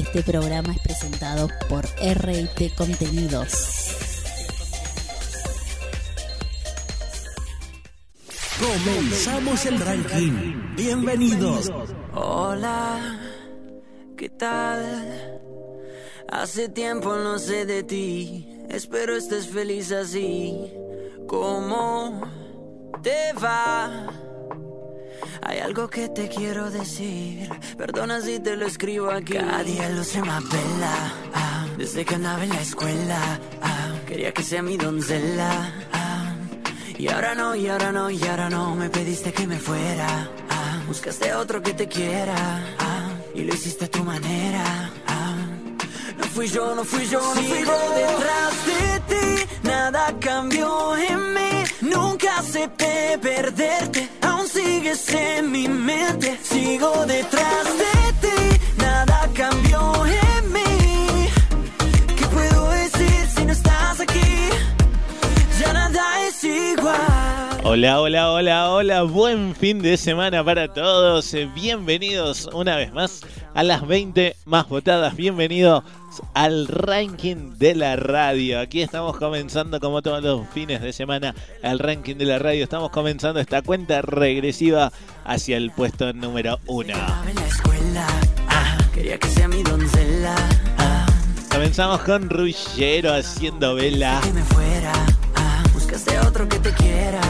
Este programa es presentado por RT Contenidos. Comenzamos el ranking. Bienvenidos. Hola, ¿qué tal? Hace tiempo no sé de ti. Espero estés feliz así. ¿Cómo te va? Hay algo que te quiero decir. Perdona si te lo escribo aquí. Cada día luce más bella. ah, desde que andaba en la escuela. ah, quería que sea mi doncella. ah, y ahora no, y ahora no, y ahora no. Me pediste que me fuera. ah, buscaste otro que te quiera. ah, y lo hiciste a tu manera. no fui yo, no fui yo, no fui yo detrás de ti. Nada cambió en mí. Nunca acepté perderte. Sigues en mi mente. Sigo detrás de ti. Hola, hola, hola, hola, buen fin de semana para todos. Eh, Bienvenidos una vez más a las 20 más votadas. Bienvenidos al ranking de la radio. Aquí estamos comenzando como todos los fines de semana el ranking de la radio. Estamos comenzando esta cuenta regresiva hacia el puesto número uno. Estaba en la escuela. ah, quería que sea mi doncella. ah, Comenzamos con Rullero haciendo vela. que me fuera. ah, buscaste otro que te quiera.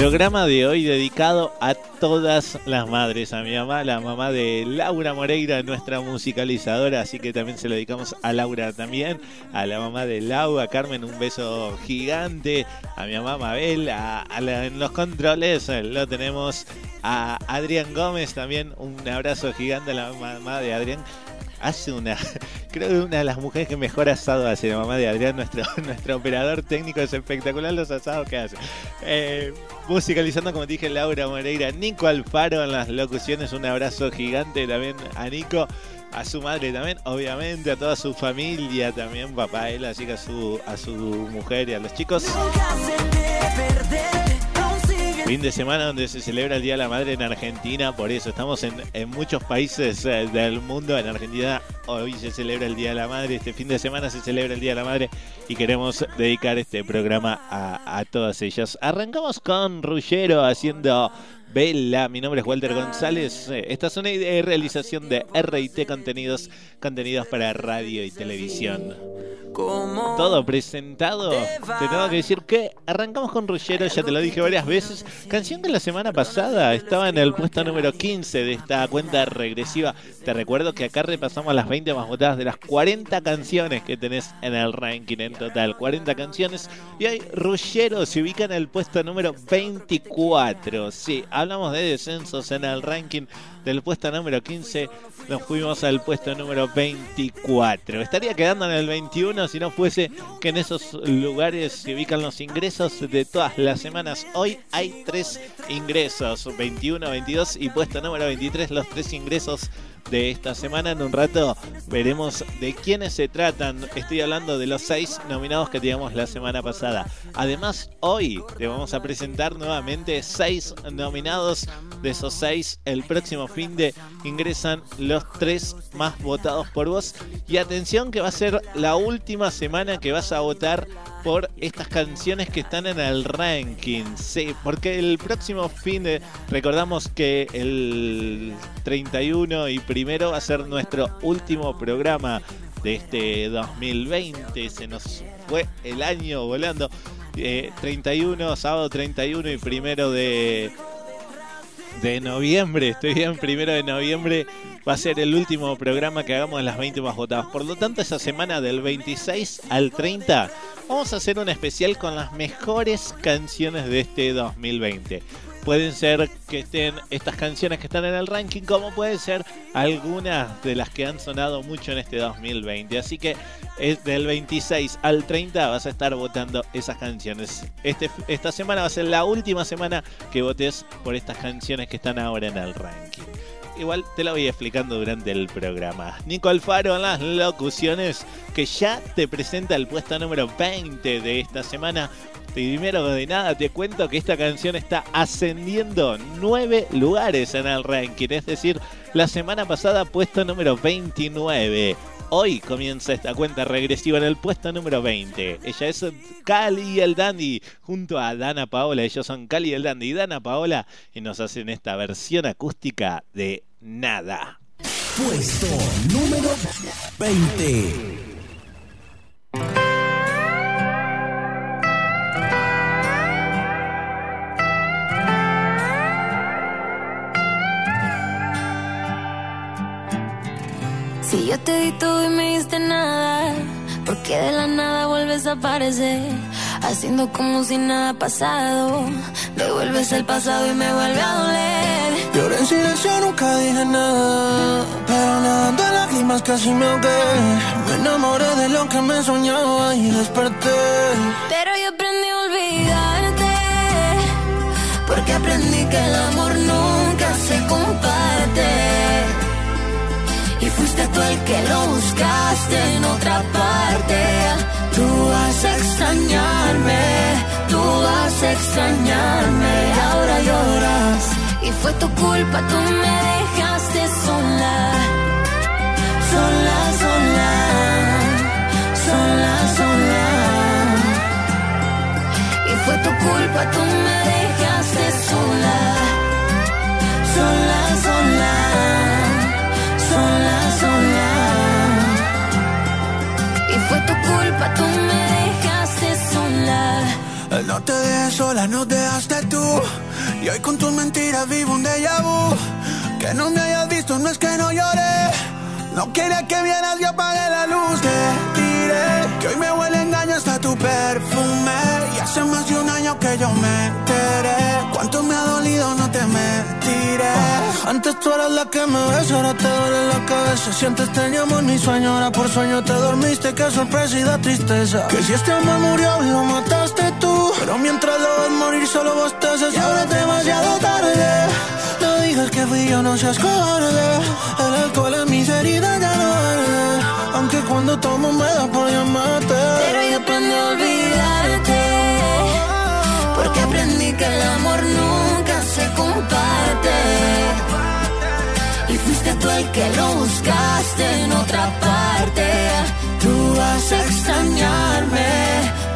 Programa de hoy dedicado a todas las madres, a mi mamá, la mamá de Laura Moreira, nuestra musicalizadora, así que también se lo dedicamos a Laura también, a la mamá de Lau, a Carmen un beso gigante, a mi mamá Mabel, a, a la- en los controles eh, lo tenemos a Adrián Gómez también, un abrazo gigante a la mamá de Adrián. Hace una, creo que una de las mujeres que mejor asado hace la mamá de Adrián, nuestro, nuestro operador técnico, es espectacular los asados que hace. Eh, musicalizando, como dije, Laura Moreira, Nico Alfaro en las locuciones, un abrazo gigante también a Nico, a su madre también, obviamente, a toda su familia también, papá, él, así que a su, a su mujer y a los chicos. Nunca sigues Fin de semana donde se celebra el Día de la Madre en Argentina, por eso estamos en, en muchos países eh, del mundo. En Argentina hoy se celebra el Día de la Madre, este fin de semana se celebra el Día de la Madre y queremos dedicar este programa a, a todas ellas. Arrancamos con Rullero haciendo Bella, mi nombre es Walter González. Eh, Esta es una idea de realización de RT Contenidos, contenidos para radio y televisión. Todo presentado. Te tengo que decir que arrancamos con Ruggero, ya te lo dije varias veces. Canción que la semana pasada estaba en el puesto número 15 de esta cuenta regresiva. Te recuerdo que acá repasamos las 20 más votadas de las 40 canciones que tenés en el ranking en total. 40 canciones. Y hoy Ruggero se ubica en el puesto número 24. Sí, hablamos de descensos en el ranking del puesto número 15 nos fuimos al puesto número 24. Estaría quedando en el 21 si no fuese que en esos lugares se ubican los ingresos de todas las semanas. Hoy hay tres ingresos, 21, 22 y puesto número 23, los tres ingresos de esta semana. En un rato veremos de quiénes se tratan. Estoy hablando de los seis nominados que teníamos la semana pasada. Además, hoy te vamos a presentar nuevamente seis nominados. De esos seis, el próximo fin de ingresan los tres más votados por vos. Y atención que va a ser la última semana que vas a votar por estas canciones que están en el ranking. Sí, porque el próximo fin de. Recordamos que el 31 y primero va a ser nuestro último programa de este 2020. Se nos fue el año volando. Eh, 31, sábado 31 y primero de, de noviembre, estoy bien, primero de noviembre va a ser el último programa que hagamos de las 20 más votadas. Por lo tanto, esa semana del 26 al 30 vamos a hacer un especial con las mejores canciones de este 2020. Pueden ser que estén estas canciones que están en el ranking, como pueden ser algunas de las que han sonado mucho en este 2020. Así que es del 26 al 30 vas a estar votando esas canciones. Este, esta semana va a ser la última semana que votes por estas canciones que están ahora en el ranking. Igual te lo voy explicando durante el programa. Nico Alfaro en las locuciones que ya te presenta el puesto número 20 de esta semana. Primero de nada te cuento que esta canción está ascendiendo 9 lugares en el ranking, es decir, la semana pasada puesto número 29. Hoy comienza esta cuenta regresiva en el puesto número 20. Ella es Cali y el Dandy junto a Dana Paola. Ellos son Cali y el Dandy y Dana Paola y nos hacen esta versión acústica de Nada. Puesto número 20. Si yo te di todo y me diste nada, ¿por qué de la nada vuelves a aparecer? Haciendo como si nada pasado. Devuelves el pasado y me vuelve a doler. Lloré en silencio, nunca dije nada. Pero nadando en lágrimas casi me ahogué. Me enamoré de lo que me soñaba y desperté. Pero yo aprendí a olvidarte. Porque aprendí que el amor fuiste tú el que lo buscaste en otra parte. Tú vas a extrañarme, tú vas a extrañarme. Y ahora lloras. Y fue tu culpa, tú me dejaste sola. Sola, sola. Sola, sola. Y fue tu culpa, tú me dejaste sola. Sola. Culpa, tú me dejaste sola. No te dejé sola, no dejaste tú. Y hoy con tus mentiras vivo un déjà vu. Que no me hayas visto, no es que no lloré. No quería que vieras, yo apagué la luz. Te tiré. Que hoy me huele engaño hasta tu perfume. Y hace más de un año que yo me enteré. Me ha dolido, no te mentiré. Antes tú eras la que me ves, ahora te duele la cabeza. Si antes teníamos mi sueño, ahora por sueño te dormiste. Qué sorpresa y da tristeza. Que si este amor murió, lo mataste tú. Pero mientras lo morir, solo bostezas. Y ahora es demasiado tarde. No digas que fui yo, no seas cobarde. El alcohol en mis heridas ya no arde. Aunque cuando tomo me da por llamarte. Pero yo aprendí a olvidarte. Porque aprendí que el amor nunca se comparte. Y fuiste tú el que lo buscaste en otra parte. Tú vas a extrañarme,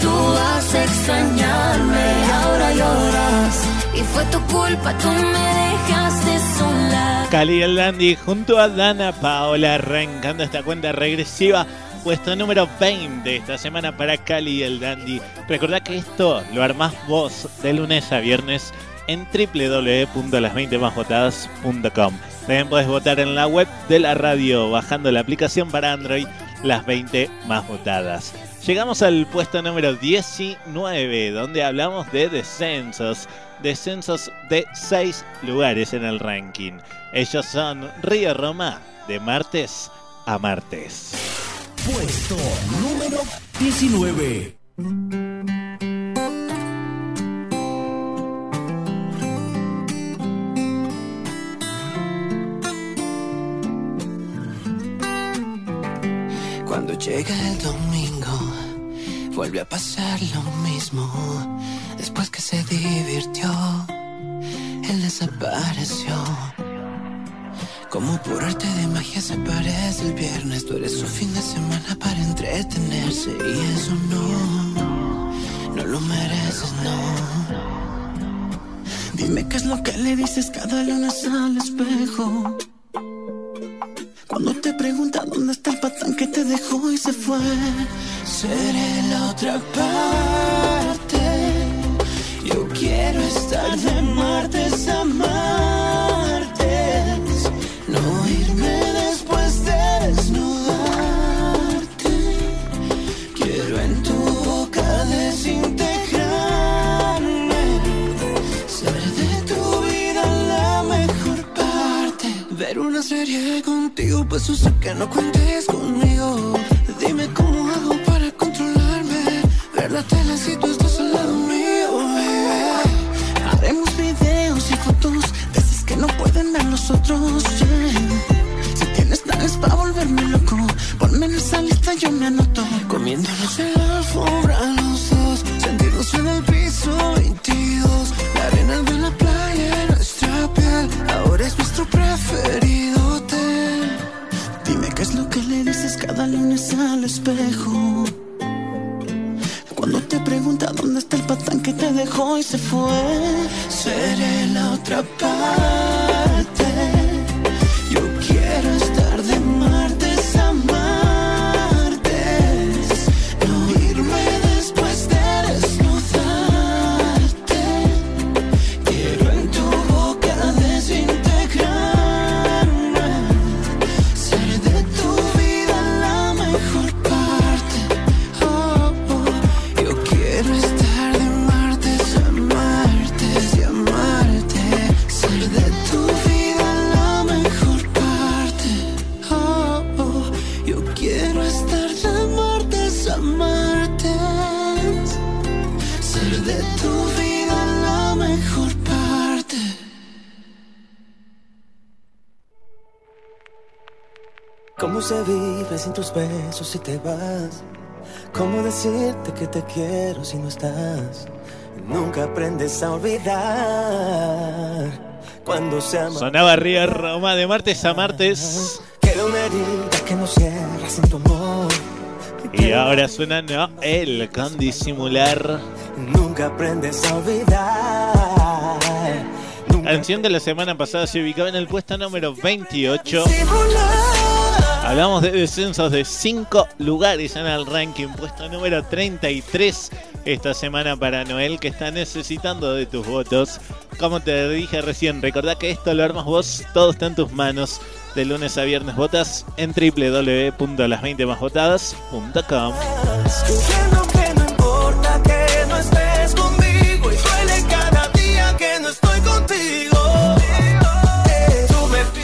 tú vas a extrañarme. Y ahora lloras. Y fue tu culpa, tú me dejaste sola. Cali el Dandy junto a Dana Paola arrancando esta cuenta regresiva. Puesto número 20 esta semana para Cali y el Dandy. Recordá que esto lo armás vos de lunes a viernes en www.las20másvotadas.com. También podés votar en la web de la radio bajando la aplicación para Android Las 20 más votadas. Llegamos al puesto número 19 donde hablamos de descensos. Descensos de 6 lugares en el ranking. Ellos son Río Roma de martes a martes. Puesto número 19. Cuando llega el domingo, vuelve a pasar lo mismo. Después que se divirtió, él desapareció. Como por arte de magia se parece el viernes. Tú eres su fin de semana para entretenerse. Y eso no, no lo mereces, no. Dime qué es lo que le dices cada lunes al espejo. Cuando te pregunta dónde está el patán que te dejó y se fue. Seré la otra parte. Yo quiero estar de martes a martes. Pues yo sé que no cuentes conmigo. Dime cómo hago para controlarme. Ver la tele si tú estás al lado mío. Haremos videos y fotos de que no pueden a los otros. Si tienes planes para volverme loco, ponme en esa lista, yo me anoto. Comiéndonos en la alfombra los dos, se fue, seré la otra parte. Si te vas? ¿Cómo decirte que te quiero si no estás? Nunca aprendes a olvidar cuando se ama. Sonaba Ría Roma de martes a martes. Queda una herida que no cierra sin tu amor. Y ahora suena Noel con disimular. Nunca aprendes a olvidar. Canción de la semana pasada se ubicaba en el puesto número 28. Hablamos de descensos de 5 lugares en el ranking, puesto número 33 esta semana para Noel, que está necesitando de tus votos. Como te dije recién, recordá que esto lo armas vos, todo está en tus manos. De lunes a viernes votas en www.las20másvotadas.com. Escuchando que no importa que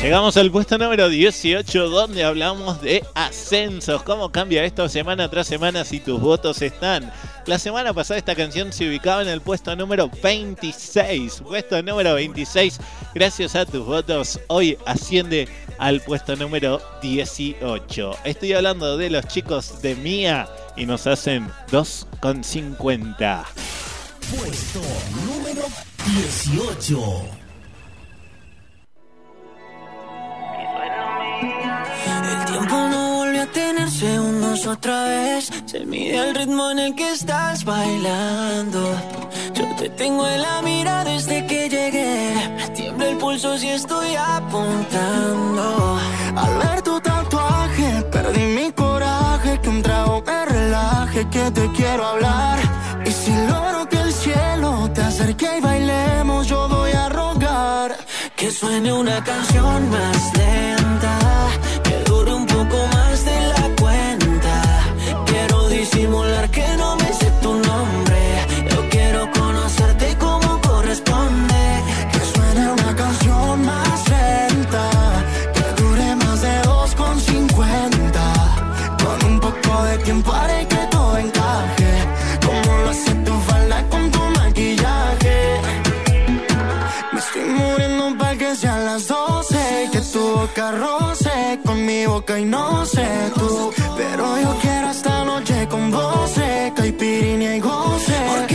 Llegamos al puesto número 18 donde hablamos de ascensos. ¿Cómo cambia esto semana tras semana si tus votos están? La semana pasada esta canción se ubicaba en el puesto número 26. Puesto número 26. Gracias a tus votos hoy asciende al puesto número 18. Estoy hablando de los chicos de Mía y nos hacen 2,50. Puesto número 18. El tiempo no volvió a tener segundos otra vez. Se mide el ritmo en el que estás bailando. Yo te tengo en la mira desde que llegué. Me tiembla el pulso si estoy apuntando. Al ver tu tatuaje, perdí mi coraje, que un trago me relaje, que te quiero hablar. Y si logro que el cielo te acerque y bailemos, yo voy a rogar. Que suene una canción más lenta. Disimular que no me sé tu nombre. Yo quiero conocerte como corresponde. Que suene una canción más lenta, que dure más de 2,50. Con un poco de tiempo haré que todo encaje. Como lo hace tu falda con tu maquillaje. Me estoy muriendo para que sean las 12. Que tu boca roce con mi boca y no sé tú. Pero yo quiero esta noche con voce, caipirinha y goce.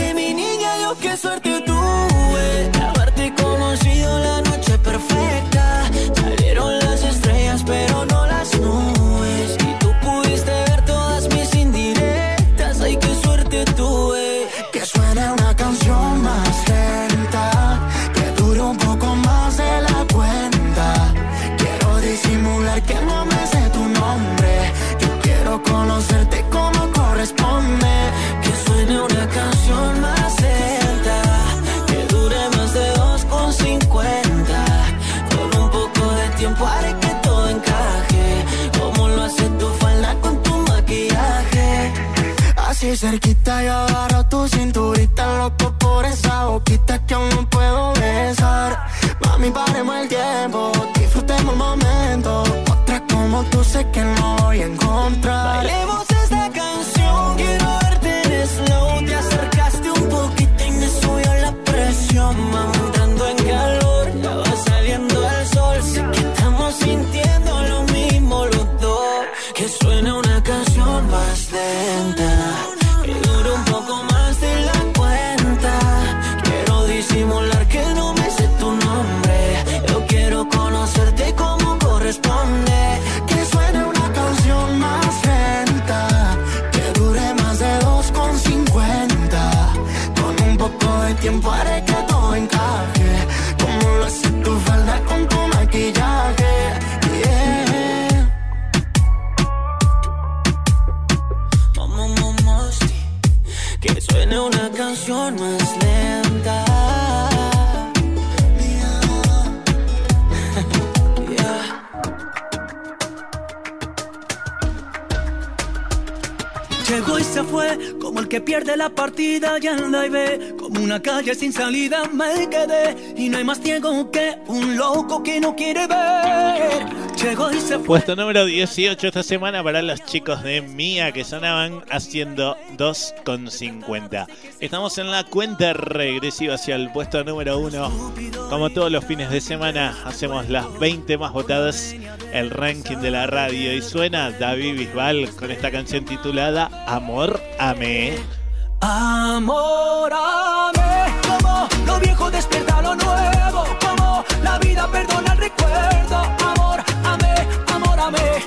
Así cerquita que pierde la partida y anda y ve, como una calle sin salida me quedé, y no hay más ciego que un loco que no quiere ver. Puesto número 18 esta semana para los chicos de Mía que sonaban haciendo 2,50. Estamos en la cuenta regresiva hacia el puesto número 1. Como todos los fines de semana, hacemos las 20 más votadas, el ranking de la radio. Y suena David Bisbal con esta canción titulada Amor Amé. Amor, amé, como lo viejo despierta lo nuevo, como la vida perdona el recuerdo. Amor, amé, amor, amé,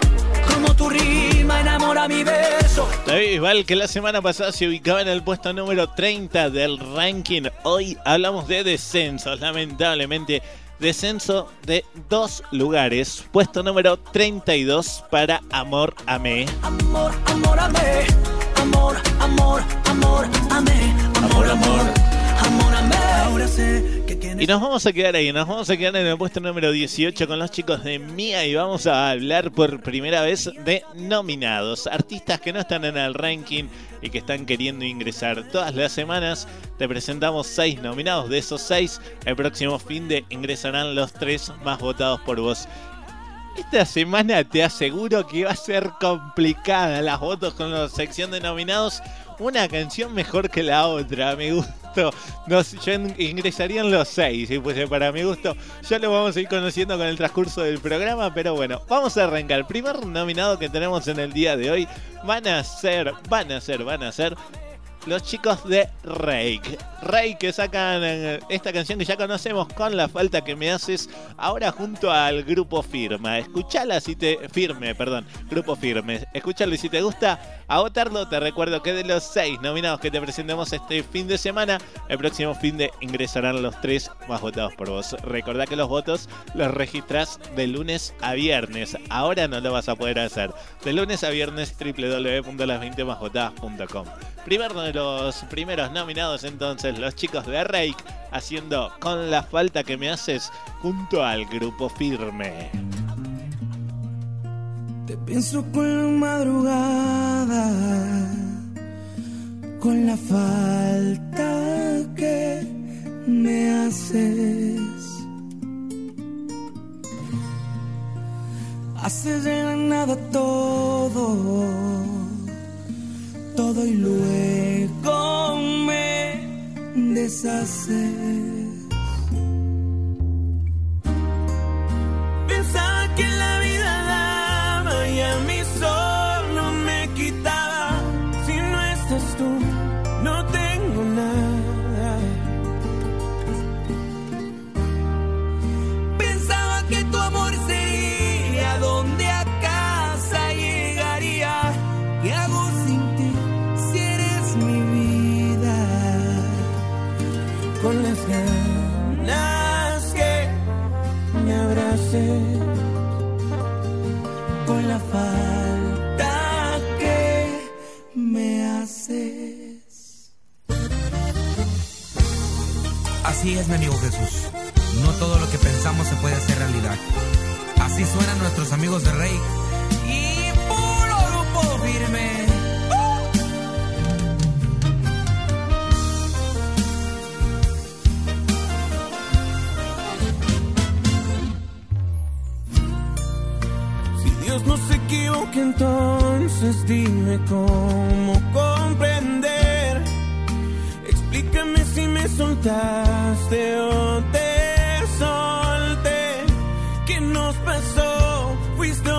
como tu rima enamora mi verso. David Bisbal, que la semana pasada se ubicaba en el puesto número 30 del ranking. Hoy hablamos de descensos, lamentablemente. Descenso de dos lugares. Puesto número 32 para Amor Amé. Amor, amor, amé, amor, amor, amor, amé, amor, amor, amor, amé. Ahora sé que tienes Y nos vamos a quedar ahí, nos vamos a quedar en el puesto número 18 con los chicos de Mía y vamos a hablar por primera vez de nominados, artistas que no están en el ranking y que están queriendo ingresar. Todas las semanas te presentamos seis nominados, de esos seis, el próximo fin de ingresarán los tres más votados por vos. Esta semana te aseguro que va a ser complicada las votos con la sección de nominados. Una canción mejor que la otra, a mi gusto. Nos, yo in- ingresarían los seis, si fuese para mi gusto. Ya lo vamos a ir conociendo con el transcurso del programa, pero bueno, vamos a arrancar. El primer nominado que tenemos en el día de hoy van a ser, van a ser, van a ser los chicos de Rake. Rake que sacan eh, esta canción que ya conocemos con la falta que me haces ahora junto al grupo Firma. Escuchala si te firme, perdón, grupo Firme. Escúchalo y si te gusta a votarlo, te recuerdo que de los seis nominados que te presentemos este fin de semana, el próximo fin de ingresarán los tres más votados por vos. Recordá que los votos los registras de lunes a viernes. Ahora no lo vas a poder hacer. De lunes a viernes www.las20másvotadas.com. Primero de los primeros nominados entonces los chicos de Rake haciendo con la falta que me haces junto al grupo Firme. Te pienso con la madrugada, con la falta que me haces. Haces de la nada todo, todo y luego me deshaces. Pensaba que la vida Así es, mi amigo Jesús. No todo lo que pensamos se puede hacer realidad. Así suenan nuestros amigos de Rey. Y puro grupo firme. Si Dios no se equivoca, entonces dime cómo comprender. Me soltaste o te solté. ¿Qué nos pasó? ¿Fuiste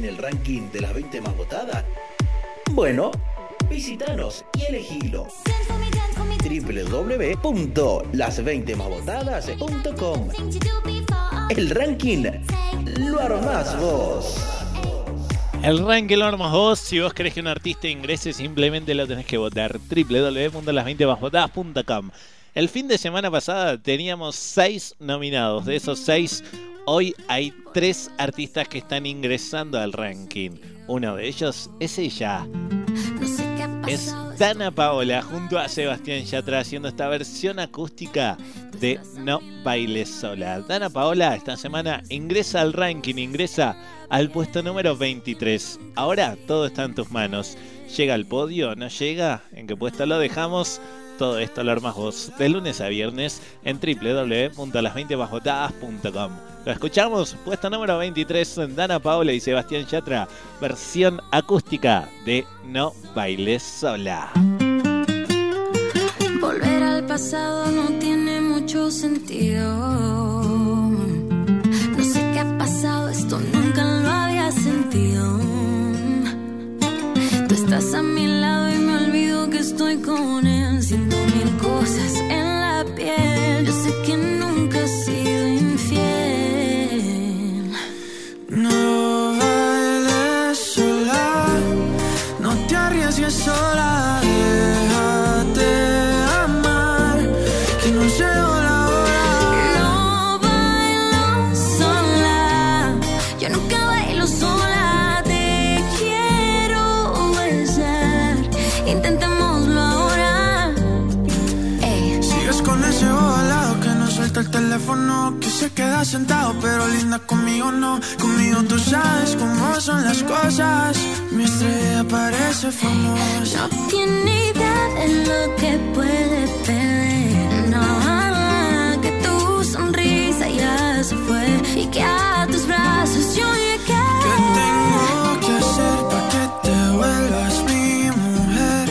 en el ranking de las 20 más votadas? Bueno, visitanos y elegilo www.las20másvotadas.com El ranking lo armás vos. El ranking lo armas vos. Si vos querés que un artista ingrese, simplemente lo tenés que votar. www.las20másvotadas.com El fin de semana pasada teníamos seis nominados. De esos seis, hoy hay tres artistas que están ingresando al ranking. Uno de ellos es ella. Es Dana Paola junto a Sebastián Yatra haciendo esta versión acústica de No Bailes Sola. Dana Paola esta semana ingresa al ranking, ingresa al puesto número 23. Ahora todo está en tus manos. ¿Llega al podio? ¿No llega? ¿En qué puesto lo dejamos? Todo esto lo armas vos de lunes a viernes en www.las20bajotadas.com. Lo escuchamos, puesto número 23, Dana Paola y Sebastián Yatra, versión acústica de No Bailes Sola. Volver al pasado no tiene mucho sentido. Se queda sentado, pero linda conmigo no. Conmigo tú sabes cómo son las cosas. Mi estrella parece famosa. No tiene idea de lo que puede perder. No, que tu sonrisa ya se fue y que a tus brazos yo llegué. ¿Qué tengo que hacer para que te vuelvas mi mujer?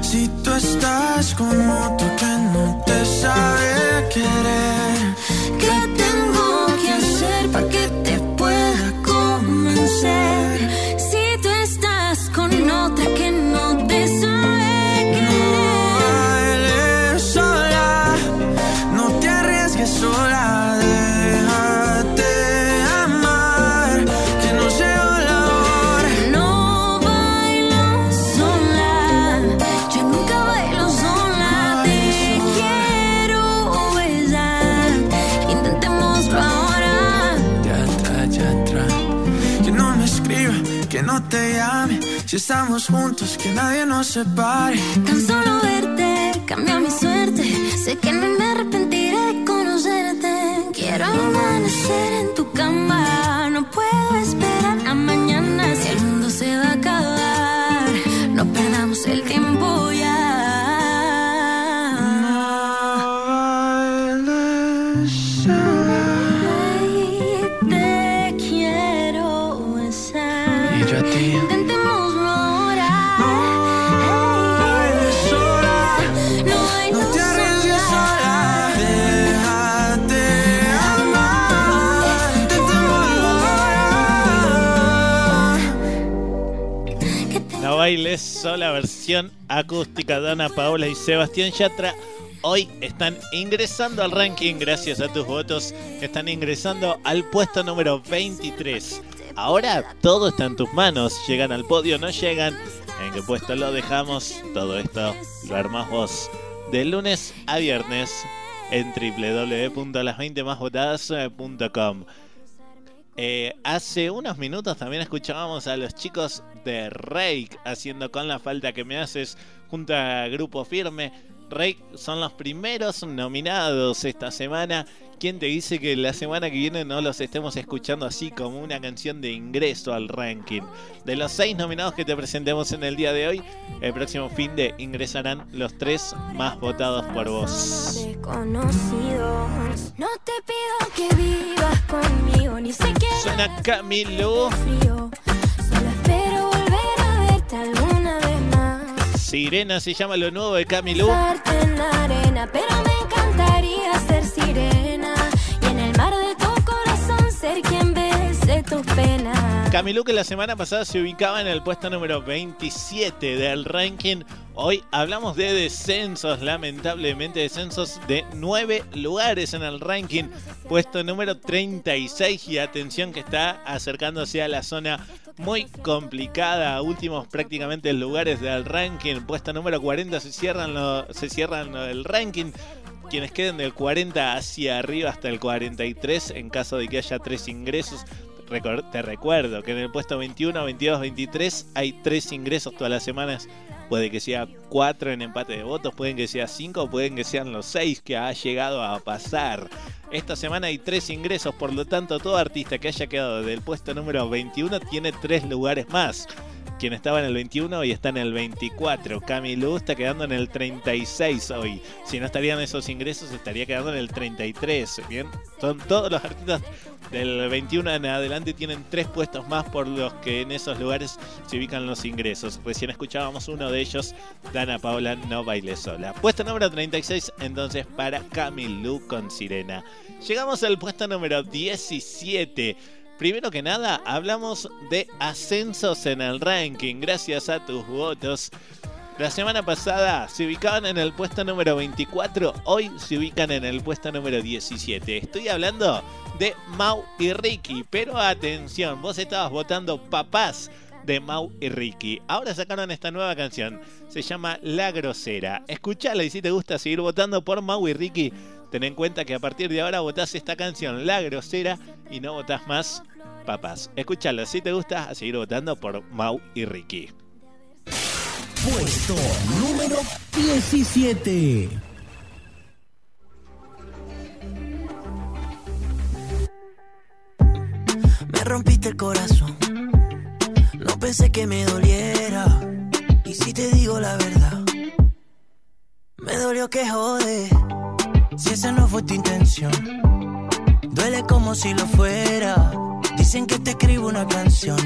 Si tú estás con otro que no te sabe Si estamos juntos, que nadie nos separe. Tan solo verte cambia mi suerte. Sé que no me arrepentiré de conocerte. Quiero amanecer en bailes sola versión acústica de Ana Paola y Sebastián Yatra. Hoy están ingresando al ranking gracias a tus votos. Están ingresando al puesto número 23. Ahora todo está en tus manos. Llegan al podio, no llegan. ¿En qué puesto lo dejamos? Todo esto lo armas vos. De lunes a viernes en www.las20másvotadas.com. Eh, hace unos minutos también escuchábamos a los chicos de Rake haciendo con la falta que me haces junto a Grupo Firme. Rake son los primeros nominados esta semana ¿Quién te dice que la semana que viene no los estemos escuchando así como una canción de ingreso al ranking? De los seis nominados que te presentemos en el día de hoy, el próximo fin de ingresarán los tres más votados por vos. No te pido que vivas conmigo, ni Suena Camilo. Sirena se llama lo nuevo de Camilo. Camilo que la semana pasada se ubicaba en el puesto número 27 del ranking. Hoy hablamos de descensos, lamentablemente descensos de 9 lugares en el ranking. Puesto número 36 y atención que está acercándose a la zona muy complicada. Últimos prácticamente lugares del ranking. Puesto número 40 se cierran, lo- se cierran el ranking. Quienes queden del 40 hacia arriba hasta el 43 en caso de que haya tres ingresos. Te recuerdo que en el puesto 21, 22, 23 hay tres ingresos todas las semanas. Puede que sea cuatro en empate de votos, pueden que sea cinco, pueden que sean los seis que ha llegado a pasar. Esta semana hay tres ingresos, por lo tanto todo artista que haya quedado del puesto número 21 tiene tres lugares más. Quien estaba en el 21 hoy está en el 24. Camilo está quedando en el 36 hoy. Si no estarían esos ingresos, estaría quedando en el 33. Bien, son todos los artistas del 21 en adelante tienen tres puestos más por los que en esos lugares se ubican los ingresos. Recién escuchábamos uno de ellos, Dana Paola No Baile Sola. Puesto número 36 entonces para Camilú con Sirena. Llegamos al puesto número 17. Primero que nada, hablamos de ascensos en el ranking, gracias a tus votos. La semana pasada se ubicaban en el puesto número 24, hoy se ubican en el puesto número 17. Estoy hablando de Mau y Ricky, pero atención, vos estabas votando papás de Mau y Ricky. Ahora sacaron esta nueva canción, se llama La Grosera. Escuchala y si te gusta seguir votando por Mau y Ricky, ten en cuenta que a partir de ahora votás esta canción, La Grosera, y no votás más papás. Escuchala si te gusta, a seguir votando por Mau y Ricky. Puesto número 17. Me rompiste el corazón. No pensé que me doliera. Y si te digo la verdad, me dolió que jode. Si esa no fue tu intención, duele como si lo fuera. Dicen que te escribo una canción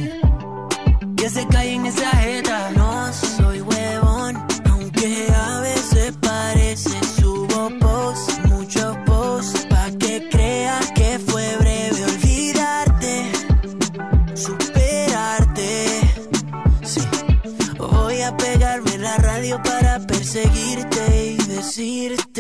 que se cae en esa jeta. No soy huevón, aunque a veces parece subo post, muchos posts, pa' que creas que fue breve olvidarte, superarte. Sí, voy a pegarme la radio para perseguirte y decirte,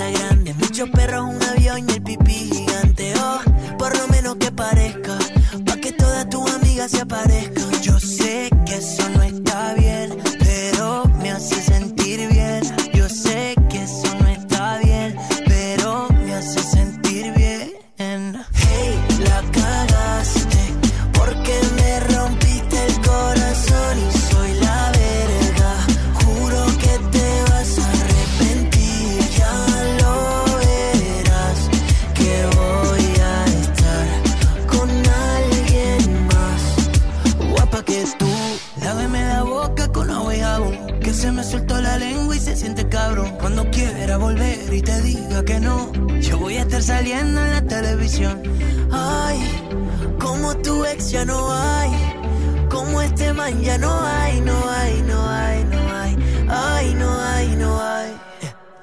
casa grande, muchos perros, un avión y el pipí gigante. Oh, por lo menos que parezca, pa' que todas tus amigas se aparezcan. Ya no hay, como este man ya no hay, no hay, no hay, no hay, ay, no hay, no hay.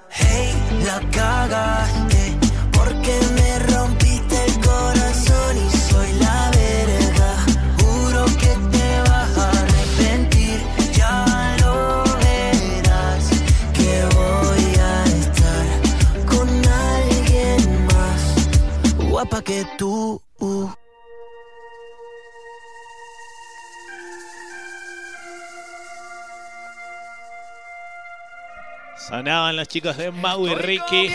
Hey, la cagaste, porque me rompiste el corazón y soy la verga. Juro que te vas a arrepentir, ya lo verás. Que voy a estar con alguien más guapa que tú. Sonaban los chicos de Mau y Ricky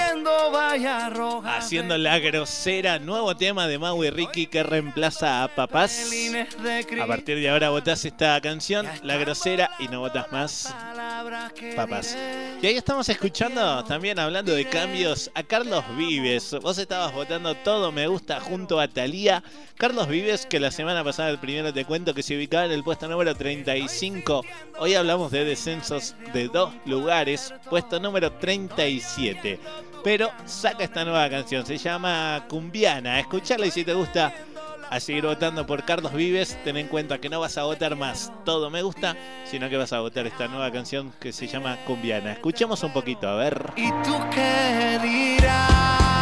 haciendo la grosera. Nuevo tema de Mau y Ricky que reemplaza a Papás. A partir de ahora votás esta canción, La grosera, y no votas más Papás. Y ahí estamos escuchando, también hablando de cambios, a Carlos Vives. Vos estabas votando todo me gusta junto a Talía. Carlos Vives, que la semana pasada, el primero te cuento que se ubicaba en el puesto número 35. Hoy hablamos de descensos de dos lugares puesto número 37. Pero saca esta nueva canción, se llama Cumbiana. Escucharla y si te gusta, a seguir votando por Carlos Vives, ten en cuenta que no vas a votar más Todo Me Gusta, sino que vas a votar esta nueva canción que se llama Cumbiana. Escuchemos un poquito, a ver. ¿Y tú qué dirás?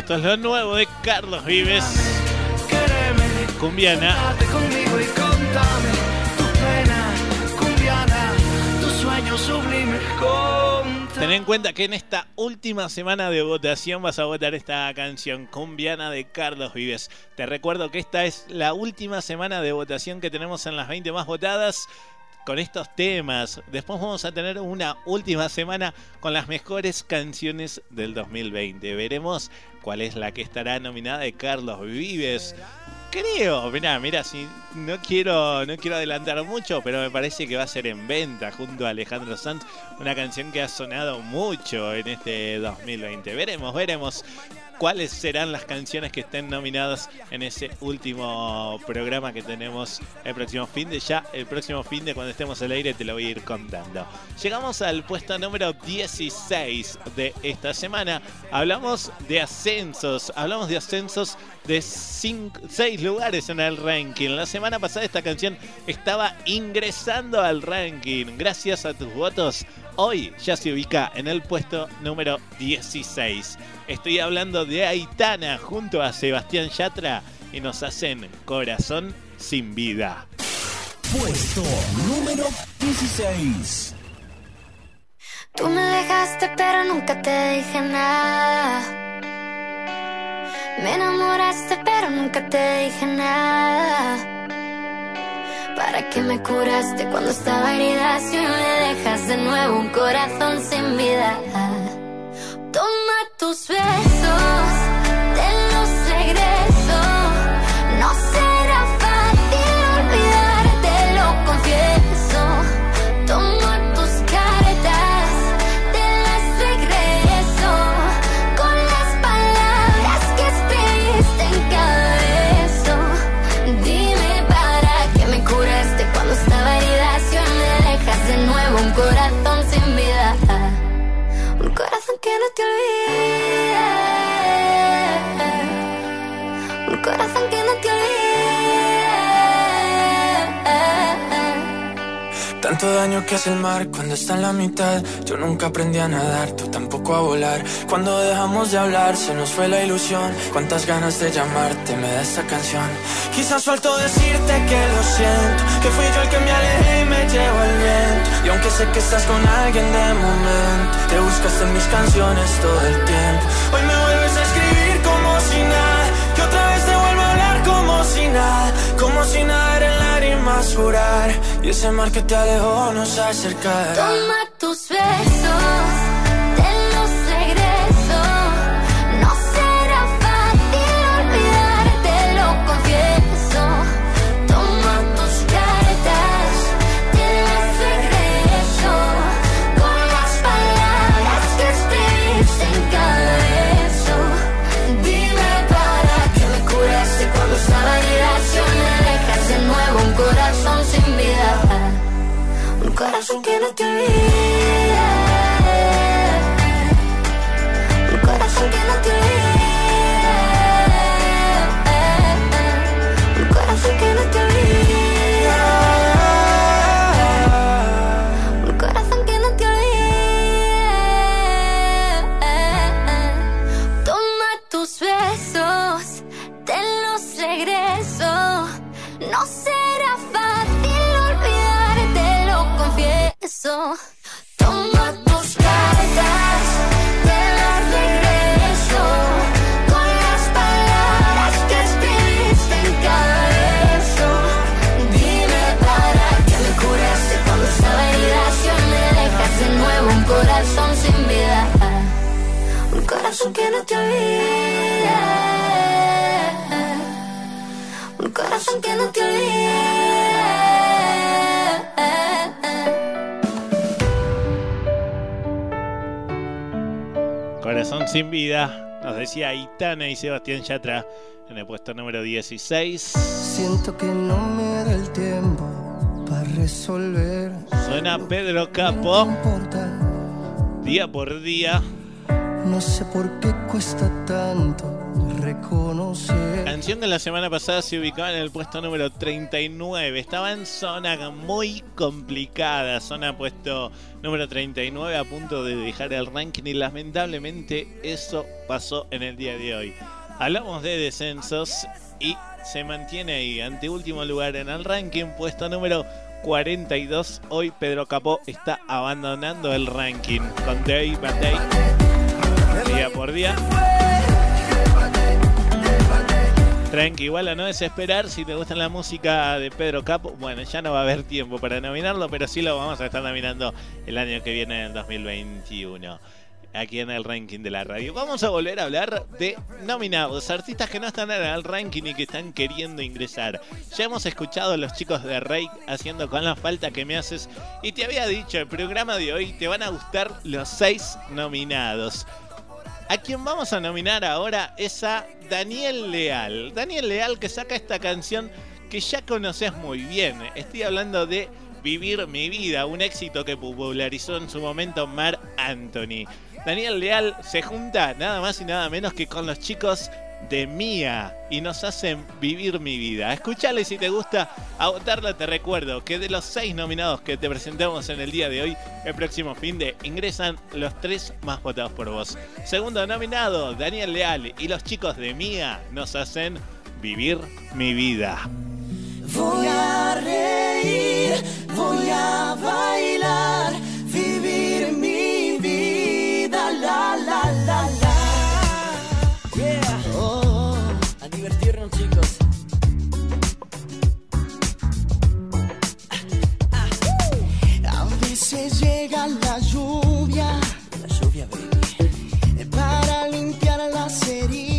Esto es lo nuevo de Carlos Vives. Cumbiana. conmigo y contame tu pena cumbiana, tus sueños sublimes, contame. Ten en cuenta que en esta última semana de votación vas a votar esta canción Cumbiana de Carlos Vives. Te recuerdo que esta es la última semana de votación que tenemos en las 20 más votadas con estos temas. Después vamos a tener una última semana con las mejores canciones del 2020. Veremos cuál es la que estará nominada de Carlos Vives. Creo, mira, mira, si no quiero, no quiero adelantar mucho, pero me parece que va a ser en venta junto a Alejandro Sanz, una canción que ha sonado mucho en este 2020. Veremos, veremos cuáles serán las canciones que estén nominadas en ese último programa que tenemos el próximo fin de ya, el próximo fin de cuando estemos al aire te lo voy a ir contando. Llegamos al puesto número 16 de esta semana. Hablamos de ascensos, hablamos de ascensos de 6 lugares en el ranking. La semana pasada esta canción estaba ingresando al ranking. Gracias a tus votos, hoy ya se ubica en el puesto número 16. Estoy hablando de Aitana junto a Sebastián Yatra y nos hacen Corazón sin vida. Puesto número 16. Tú me dejaste pero nunca te dije nada. Me enamoraste pero nunca te dije nada. ¿Para qué me curaste cuando estaba herida si me dejas de nuevo un corazón sin vida? Toma tus besos, te los regreso. No será que no te olvide. Un corazón que no te olvide. Tanto daño que hace el mar cuando está en la mitad. Yo nunca aprendí a nadar, tú tampoco a volar. Cuando dejamos de hablar, se nos fue la ilusión. Cuántas ganas de llamarte me da esta canción. Quizás suelto decirte que lo siento, que fui yo el que me alejé y me llevo el viento. Y aunque sé que estás con alguien de momento, te buscaste en mis canciones todo el tiempo. Hoy me vuelves a escribir como si nada, que otra vez te vuelvo a hablar como si nada, como si nada era en lágrimas jurar. Y ese mar que te alejó nos acerca. Toma tus besos, sin vida, nos decía Itana y Sebastián Yatra en el puesto número 16. Siento que no me da el tiempo para resolver. Suena Pedro Capo, día por día. No sé por qué cuesta tanto reconocer. Canción de la semana pasada se ubicaba en el puesto número 39. Estaba en zona muy complicada. Zona puesto número 39 a punto de dejar el ranking y lamentablemente eso pasó en el día de hoy. Hablamos de descensos y se mantiene ahí, ante último lugar en el ranking, puesto número 42. Hoy Pedro Capó está abandonando el ranking con Day by Day, día por día. Tranqui, igual a no desesperar si te gusta la música de Pedro Capo. Bueno, ya no va a haber tiempo para nominarlo, pero sí lo vamos a estar nominando el año que viene, en 2021. Aquí en el ranking de la radio. Vamos a volver a hablar de nominados, artistas que no están en el ranking y que están queriendo ingresar. Ya hemos escuchado a los chicos de Rake haciendo con la falta que me haces. Y te había dicho, el programa de hoy te van a gustar los seis nominados. A quien vamos a nominar ahora es a Daniel Leal. Daniel Leal que saca esta canción que ya conoces muy bien. Estoy hablando de Vivir mi vida, un éxito que popularizó en su momento Mar Anthony. Daniel Leal se junta nada más y nada menos que con los chicos de Mía y nos hacen vivir mi vida. Escuchale si te gusta, a votarla te recuerdo que de los seis nominados que te presentamos en el día de hoy, el próximo fin de ingresan los tres más votados por vos. Segundo nominado, Daniel Leal y los chicos de Mía nos hacen vivir mi vida. Voy a reír, voy a bailar, vivir mi vida, la la. Veces llega la lluvia, La lluvia, baby. para limpiar las heridas.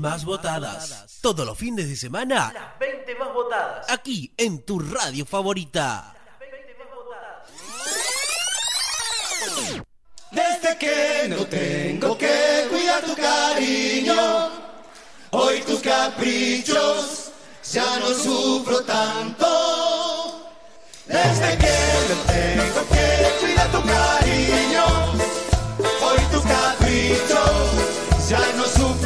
Más votadas. Todos los fines de semana, Las 20 más votadas. aquí en tu radio favorita. Desde que no tengo que cuidar tu cariño, hoy tus caprichos ya no sufro tanto. Desde que no tengo que cuidar tu cariño, hoy tus caprichos ya no sufro.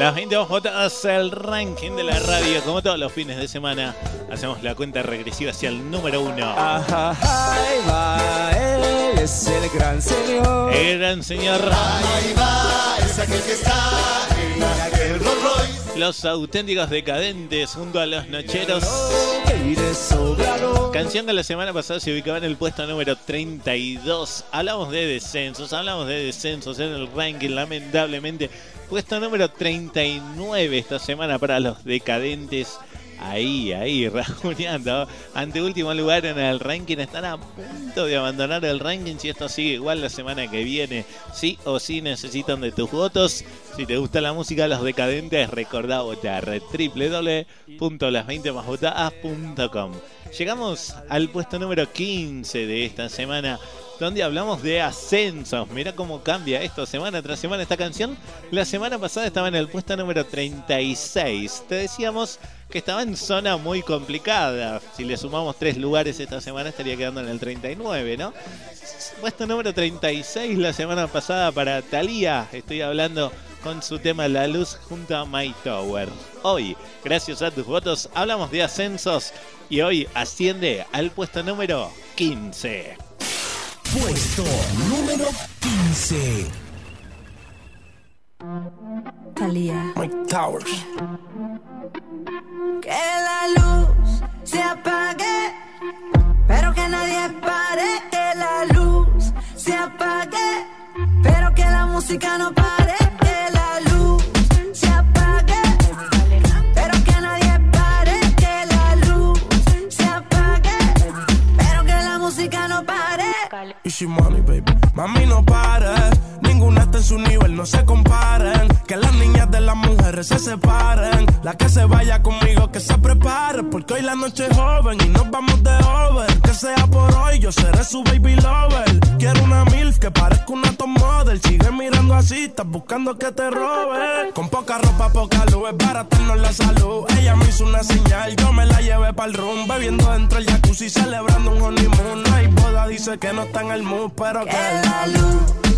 Las 20 más votadas, el ranking de la radio, como todos los fines de semana. Hacemos la cuenta regresiva hacia el número uno. Ajá, ahí va, él es el gran señor. El gran señor. Ahí va, es aquel que está Los auténticos decadentes junto a los nocheros. Canción de la semana pasada se ubicaba en el puesto número 32. Hablamos de descensos, hablamos de descensos en el ranking, lamentablemente. Puesto número 39 esta semana para los decadentes. Ahí, ahí, rajuneando. Ante último lugar en el ranking. Están a punto de abandonar el ranking. Si esto sigue igual la semana que viene, sí o sí necesitan de tus votos. Si te gusta la música los decadentes, recordá votar www.las20másvotadas.com. Llegamos al puesto número 15 de esta semana, donde hablamos de ascensos. Mira cómo cambia esto semana tras semana esta canción. La semana pasada estaba en el puesto número 36. Te decíamos que estaba en zona muy complicada. Si le sumamos tres lugares esta semana estaría quedando en el 39, ¿no? Puesto número 36 la semana pasada para Thalía. Estoy hablando con su tema La Luz junto a My Tower. Hoy, gracias a tus votos, hablamos de ascensos y hoy asciende al puesto número 15. Puesto número 15. Talía. Mike Towers. Que la luz se apague, pero que nadie pare. Que la luz se apague, pero que la música no pare. Que la luz se apague, pero que nadie pare. Que la luz se apague, pero que la música no pare. Easy money, baby. Mami, no pares. En su nivel, no se comparen. Que las niñas de las mujeres se separen. La que se vaya conmigo, que se prepare. Porque hoy la noche es joven y nos vamos de over. Que sea por hoy, yo seré su baby lover. Quiero una MILF que parezca una top model. Sigue mirando así, estás buscando que te robe. Con poca ropa, poca luz, es baratarnos la salud. Ella me hizo una señal, yo me la llevé para el room. Bebiendo dentro el jacuzzi, celebrando un honeymoon. No hay boda, dice que no está en el mood, pero que, Que la luz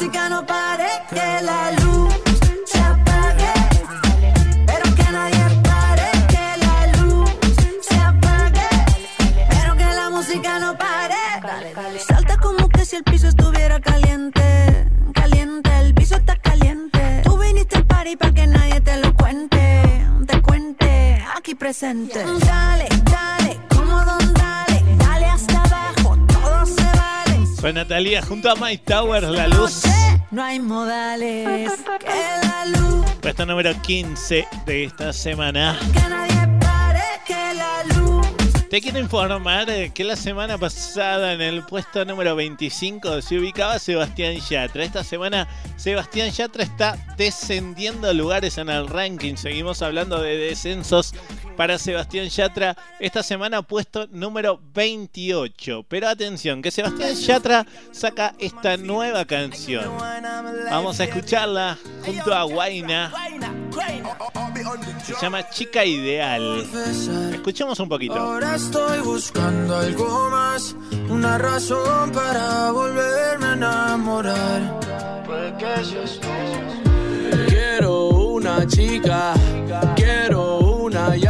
música no pare. Que la luz presente. Dale, dale, como don dale, dale hasta abajo, todo se vale. Fue Natalia junto a My Tower, La Luz. No hay modales, que la luz, Puesto número 15 de esta semana. que nadie pare, que la luz. Te quiero informar que la semana pasada en el puesto número 25 se ubicaba Sebastián Yatra. Esta semana Sebastián Yatra está descendiendo lugares en el ranking. Seguimos hablando de descensos para Sebastián Yatra. Esta semana puesto número 28. Pero atención, que Sebastián Yatra saca esta nueva canción. Vamos a escucharla junto a Guaina. Se llama Chica Ideal. Escuchemos un poquito. Ahora estoy buscando algo más, una razón para volverme a enamorar. Quiero una chica, quiero una ya,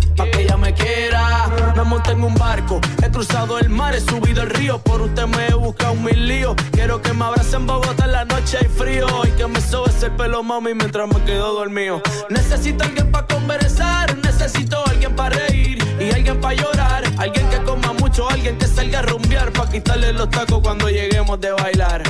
mar, he subido el río. Por usted me he buscado mil líos. Quiero que me abrace en Bogotá en la noche hay frío. Y que me sobes el pelo, mami, mientras me quedo dormido. Necesito alguien para conversar, necesito alguien para reír y alguien para llorar. Alguien que coma mucho, alguien que salga a rumbear. Pa' quitarle los tacos cuando lleguemos de bailar.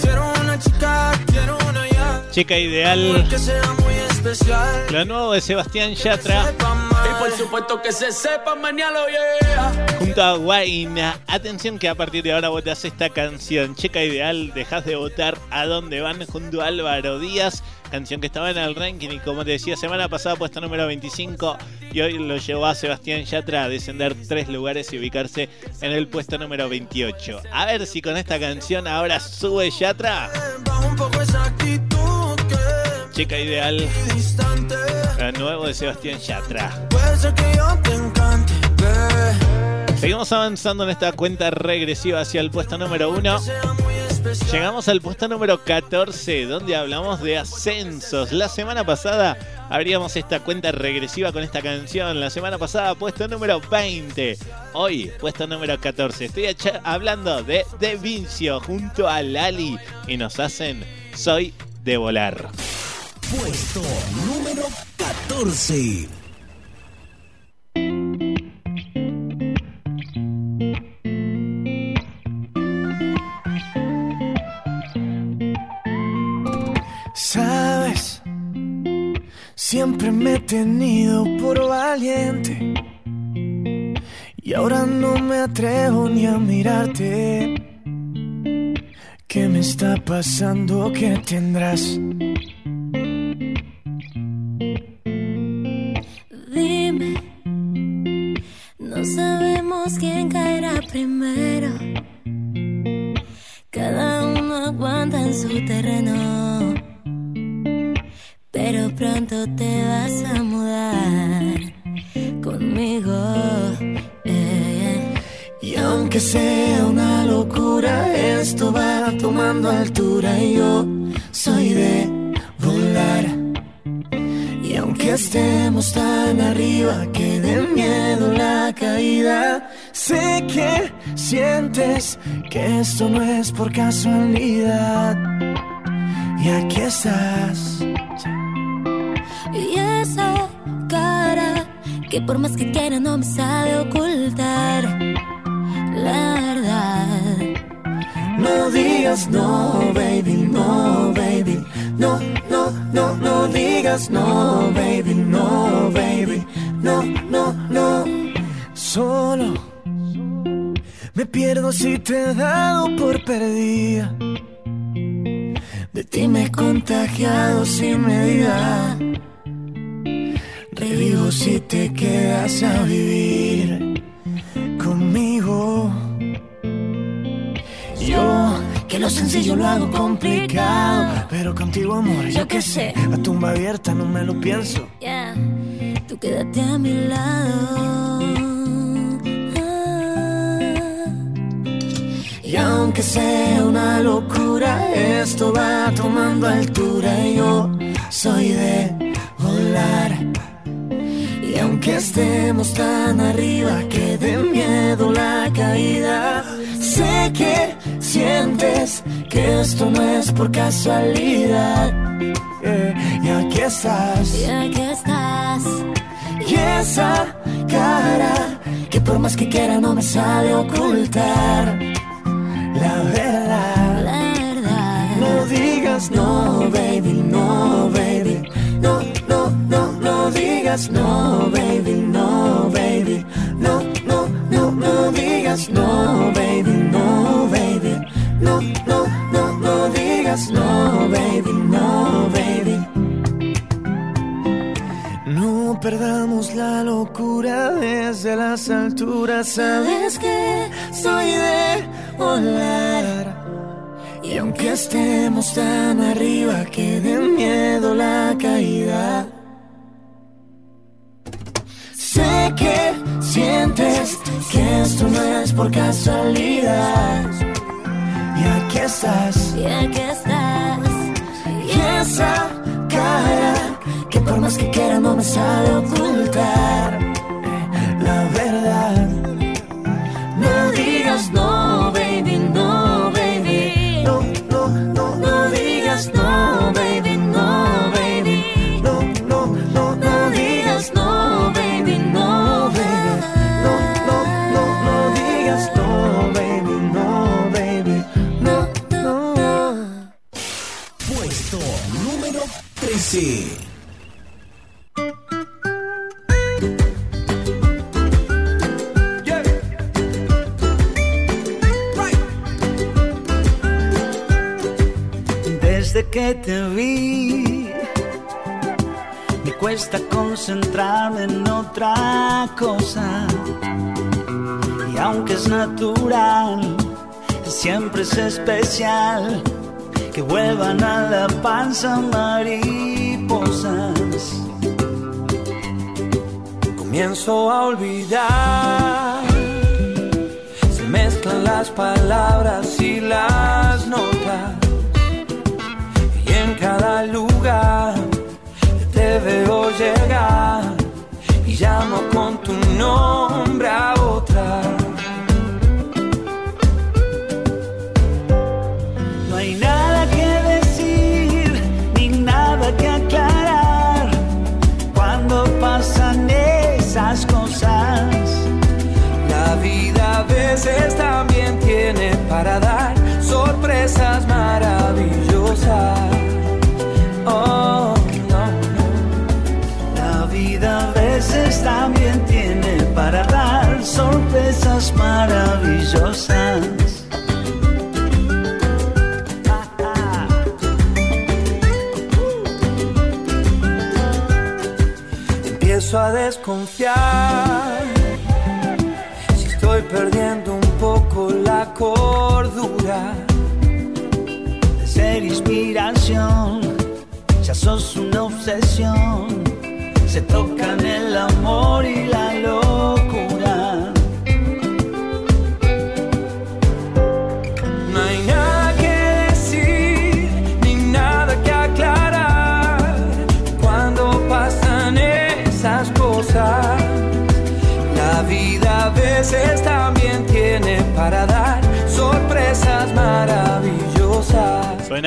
Quiero una chica, quiero una ya. Chica ideal. Que sea muy especial. Lo nuevo de Sebastián Yatra Y por supuesto que se sepa mañana, yeah. junto a Guaina. Atención que a partir de ahora votas esta canción. Chica ideal, dejas de votar a dónde van junto a Álvaro Díaz. Canción que estaba en el ranking y como te decía, semana pasada puesta número 25 y hoy lo llevó a Sebastián Yatra a descender tres lugares y ubicarse en el puesto número 28. A ver si con esta canción ahora sube Yatra. Bajo un poco esa actitud Chica ideal, lo nuevo de Sebastián Yatra. Seguimos avanzando en esta cuenta regresiva hacia el puesto número 1. Llegamos al puesto número 14, donde hablamos de ascensos. La semana pasada abríamos esta cuenta regresiva con esta canción. La semana pasada, puesto número 20. Hoy, puesto número 14. Estoy hablando de De Vincio junto a Lali y nos hacen Soy de volar. Puesto número 14. Sabes, siempre me he tenido por valiente. Y ahora no me atrevo ni a mirarte. ¿Qué me está pasando? ¿Qué tendrás? Que esto no es por casualidad. Y aquí estás. Y esa cara que por más que quiera no me sabe ocultar. La verdad. No digas no, baby, no, baby. No, no, no, no digas no, baby, no, baby. Pierdo si te he dado por perdida. De ti me he contagiado sin medida. Revivo si te quedas a vivir conmigo. Yo, que lo sencillo lo hago complicado. Pero contigo, amor, yo qué sé. A tumba abierta no me lo pienso. Yeah, tú quédate a mi lado. Y aunque sea una locura, esto va tomando altura. Y yo soy de volar. Y aunque estemos tan arriba que de miedo la caída, sé que sientes que esto no es por casualidad. Eh, y aquí estás. Y aquí estás. Y esa cara que por más que quiera no me sabe ocultar. La verdad. No digas no, baby, no, baby. No, no, no, no digas no, baby, no, baby. No, no, no, no digas no, baby, no, baby. No, no, no, no digas no, baby, no, baby. No perdamos la locura desde las alturas. Sabes que soy de volar. Y aunque estemos tan arriba que de miedo la caída. Sé que sientes que esto no es por casualidad. Y aquí estás. Y aquí estás. Y esa cara por más que quiera no me sabe ocultar eh, la verdad. No digas no, baby, no, baby. No, no, no, no digas no, baby, no, baby. No, no, no, no digas no, baby, no, baby. No, no, no, no digas no, baby, no, baby. No, no. Puesto número 13. Que te vi, me cuesta concentrarme en otra cosa. Y aunque es natural, siempre es especial que vuelvan a la panza mariposas. Comienzo a olvidar, se mezclan las palabras y las notas. Cada lugar te veo llegar y llamo con tu nombre a otra. Maravillosas. empiezo a desconfiar. Si estoy perdiendo un poco la cordura. De ser inspiración, ya sos una obsesión. Se tocan el amor y la locura.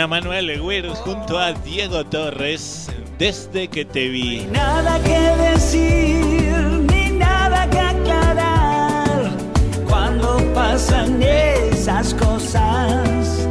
Manuel Weir junto a Diego Torres desde que te vi. Nada que decir, ni nada que aclarar. Cuando pasan esas cosas,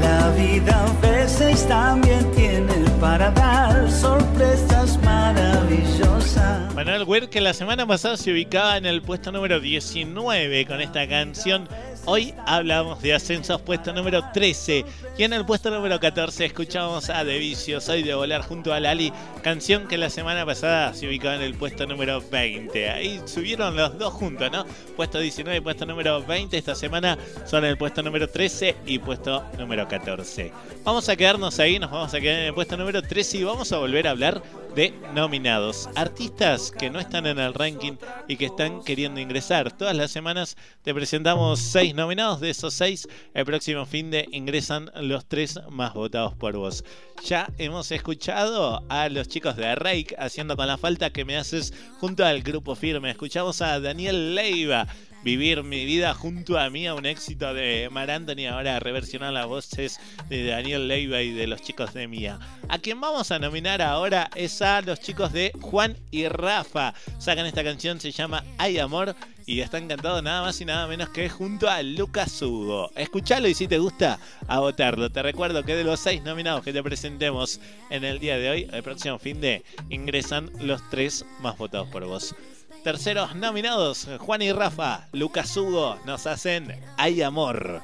la vida a veces también tiene para dar sorpresas maravillosas. Manuel Weir que la semana pasada se ubicaba en el puesto número 19 con esta canción. Hoy hablamos de ascensos, puesto número 13. Y en el puesto número 14 escuchamos a De Vicio, Soy de Volar junto a Lali, canción que la semana pasada se ubicaba en el puesto número 20. Ahí subieron los dos juntos, ¿no? Puesto 19 y puesto número 20. Esta semana son el puesto número 13 y puesto número 14. Vamos a quedarnos ahí, nos vamos a quedar en el puesto número 13 y vamos a volver a hablar de nominados. Artistas que no están en el ranking y que están queriendo ingresar. Todas las semanas te presentamos seis nominados. De esos seis, el próximo fin de ingresan los tres más votados por vos. Ya hemos escuchado a los chicos de Rake haciendo con la falta que me haces junto al grupo firme. Escuchamos a Daniel Leiva. Vivir mi vida junto a mí, a un éxito de Mar Anthony, ahora reversionar las voces de Daniel Leiva y de los chicos de Mía. A quien vamos a nominar ahora es a los chicos de Juan y Rafa. Sacan esta canción, se llama Hay Amor y están cantados nada más y nada menos que junto a Lucas Hugo. Escuchalo y si te gusta, a votarlo. Te recuerdo que de los seis nominados que te presentemos en el día de hoy, el próximo fin de, ingresan los tres más votados por vos. Terceros nominados, Juan y Rafa, Lucas Hugo, nos hacen Hay Amor.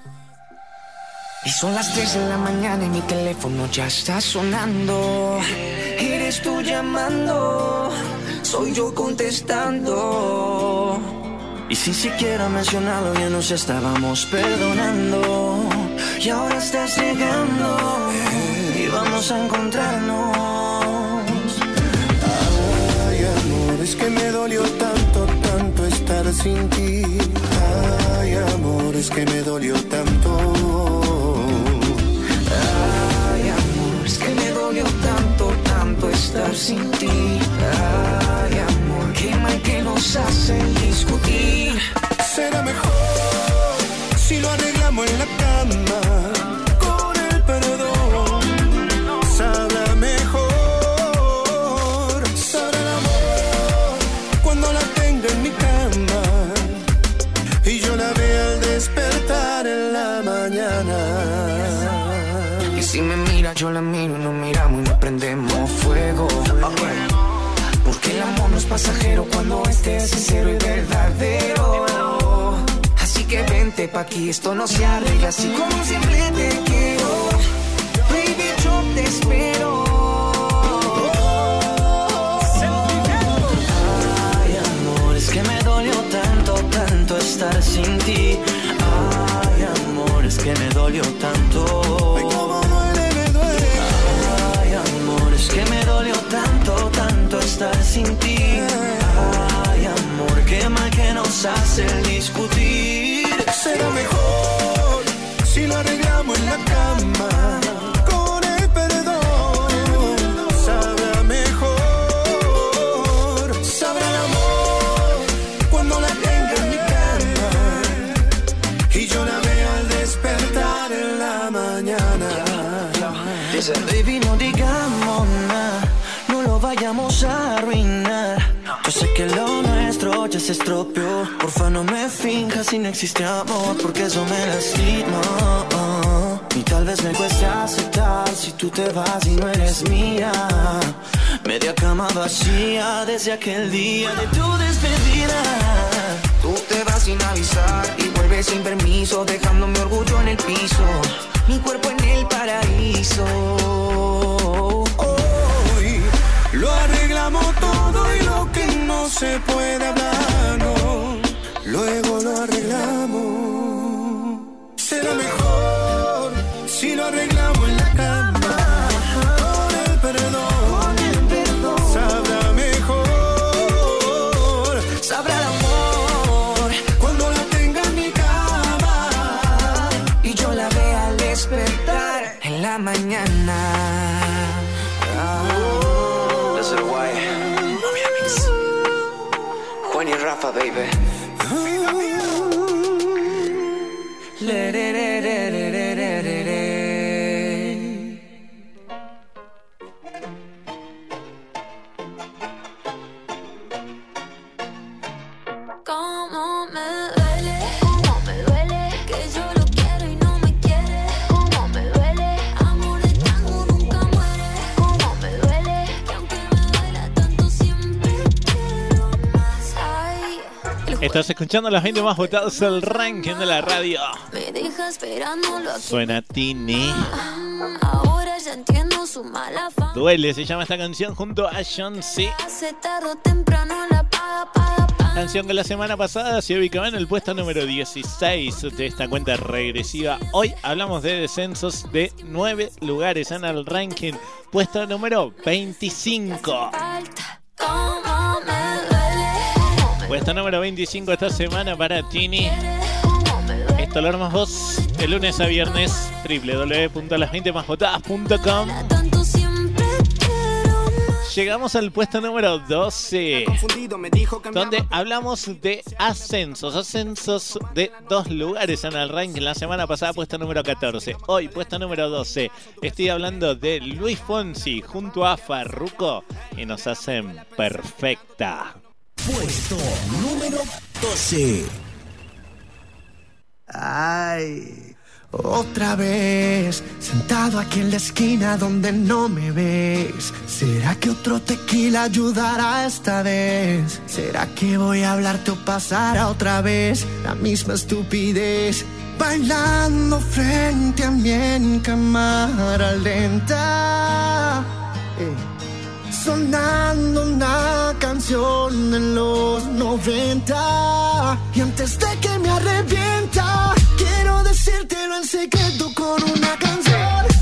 Y son las 3 de la mañana y mi teléfono ya está sonando. Eres tú llamando, soy yo contestando. Y sin siquiera mencionarlo ya nos estábamos perdonando. Y ahora estás llegando y vamos a encontrarnos. Es que me dolió tanto, tanto estar sin ti. Ay, amor, es que me dolió tanto. Ay, amor, es que me dolió tanto, tanto estar sin ti. Ay, amor, qué mal que nos hacen discutir. Será mejor si lo arreglamos en la cama. Yo la miro y nos miramos y nos prendemos fuego. Porque el amor no es pasajero cuando este es sincero y verdadero. Así que vente pa' aquí, esto no se arregla así como siempre te quiero. Baby, yo te espero. Ay, amor, es que me dolió tanto, tanto estar sin ti. Ay, amor, es que me dolió tanto. Estar sin ti. Ay, amor, qué mal que nos hace discutir. Será mejor si lo arreglamos en la cama. Se estropeó. Porfa, no me finjas si no existe amor, porque eso me lastima. Y tal vez me cueste aceptar si tú te vas y no eres mía. Media cama vacía desde aquel día de tu despedida. Tú te vas sin avisar y vuelves sin permiso, dejando mi orgullo en el piso. Mi cuerpo en el paraíso. Arreglamos todo y lo que no se puede hablar, no. Luego lo arreglamos. Será mejor si lo arreglamos baby. Estás escuchando los 20 más votados el ranking de la radio. me deja esperándolo aquí. Suena Tini. Ahora ya entiendo su mala fama. Duele, se llama esta canción junto a John C. Hace tarde o temprano la paga, paga, paga. Canción que la semana pasada se ubicaba en el puesto número 16 de esta cuenta regresiva. Hoy hablamos de descensos de 9 lugares en el ranking. Puesto número 25. Cómo me duele, Puesto número 25 esta semana para Tini. Esto lo armas vos de lunes a viernes. www.las20másvotadas.com tanto siempre quiero más. Llegamos al puesto número 12. Donde hablamos de ascensos. Ascensos de dos lugares en el ranking. La semana pasada puesto número 14. Hoy puesto número 12. Estoy hablando de Luis Fonsi junto a Farruko. Y nos hacen perfecta. Puesto número 12. Ay, otra vez, sentado aquí en la esquina donde no me ves. ¿Será que otro tequila ayudará esta vez? ¿Será que voy a hablarte o pasará otra vez la misma estupidez? Bailando frente a mí en cámara lenta. Eh. Sonando una canción de los 90 Y antes de que me arrepienta Quiero decírtelo en secreto con una canción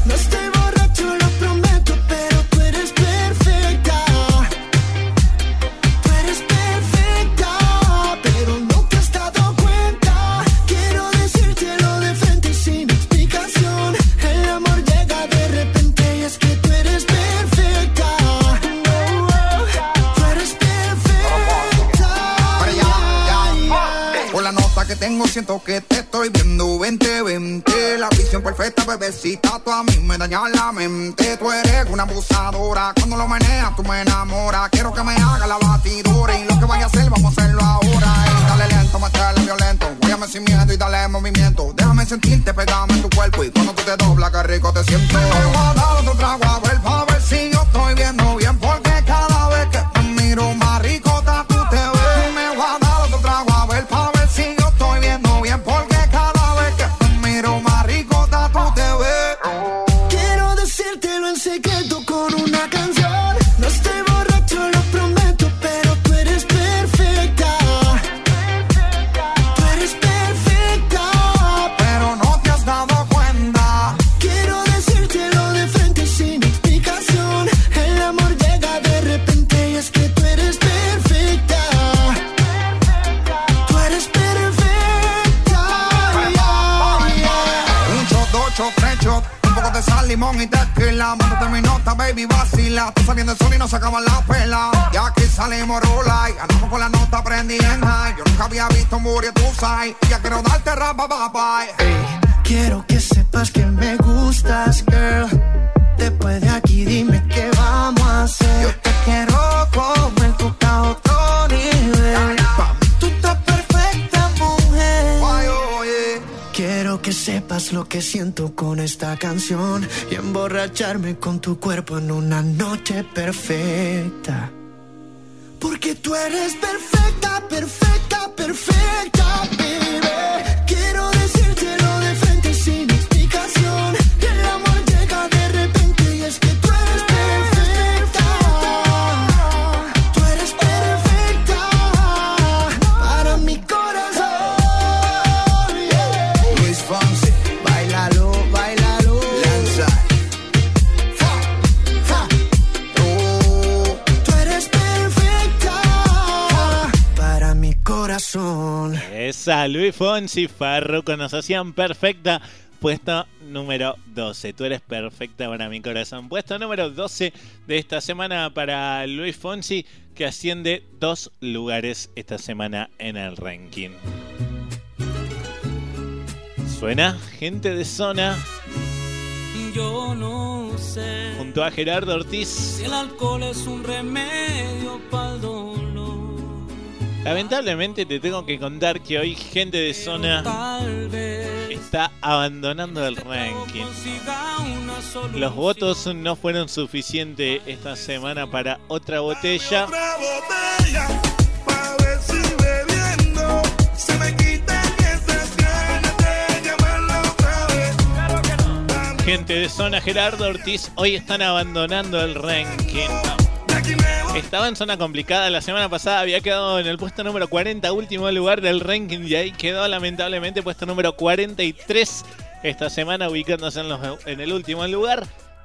tengo siento que te estoy viendo. 2020 La visión perfecta, bebecita, tú a mí me dañas la mente. Tú eres una abusadora, cuando lo meneas tú me enamoras. Quiero que me haga la batidora y lo que vaya a hacer vamos a hacerlo ahora. Dale lento, métele violento, guíame sin miedo y dale movimiento. Déjame sentirte, pegame en tu cuerpo y cuando tú te doblas, qué rico te siento. Te voy a dar otro trago vacila. Tú saliendo el sol y no se acaban la pela. Y aquí salimos rola y andamos con la nota prendí en high. Yo nunca había visto un booty, tú sabes. Ya quiero darte rapa, bye, bye. Quiero que sepas que me gustas, girl. Después de aquí dime qué vamos a hacer. Lo que siento con esta canción y emborracharme con tu cuerpo en una noche perfecta. Porque tú eres perfecta, perfecta, perfecta, baby. Quiero decírtelo corazón. Esa, Luis Fonsi Farruko nos hacían perfecta. Puesto número 12. Tú eres perfecta para mi corazón. Puesto número 12 de esta semana para Luis Fonsi, que asciende dos lugares esta semana en el ranking. Suena gente de zona Yo no sé junto a Gerardo Ortiz. si el alcohol es un remedio para el dolor. Lamentablemente te tengo que contar que hoy gente de zona está abandonando el ranking. Los votos no fueron suficientes esta semana para otra botella. Gente de zona Gerardo Ortiz hoy están abandonando el ranking. Estaba en zona complicada, la semana pasada había quedado en el puesto número 40, último lugar del ranking, y ahí quedó lamentablemente puesto número 43 esta semana, ubicándose en, el último lugar.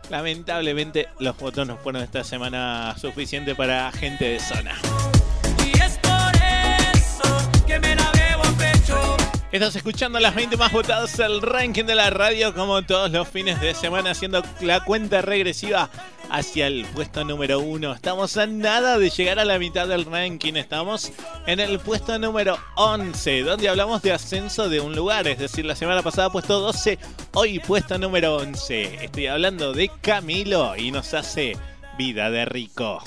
Lamentablemente los votos no fueron esta semana suficiente para gente de zona. Estás escuchando las 20 más votadas el ranking de la radio como todos los fines de semana haciendo la cuenta regresiva hacia el puesto número uno. Estamos a nada de llegar a la mitad del ranking. Estamos en el puesto número 11, donde hablamos de ascenso de un lugar. Es decir, la semana pasada puesto 12, hoy puesto número 11. Estoy hablando de Camilo y nos hace vida de rico.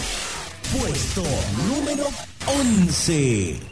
Puesto número 11.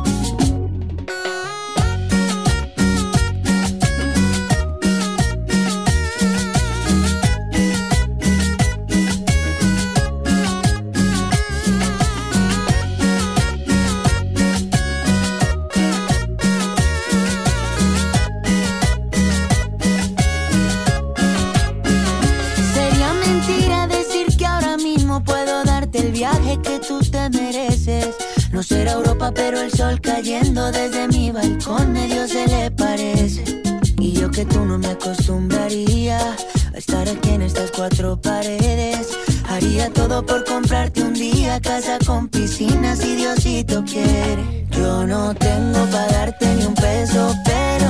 Cayendo desde mi balcón medio se le parece. Y yo que tú no me acostumbraría a estar aquí en estas cuatro paredes. Haría todo por comprarte un día casa con piscina si Diosito quiere. Yo no tengo para darte ni un peso, pero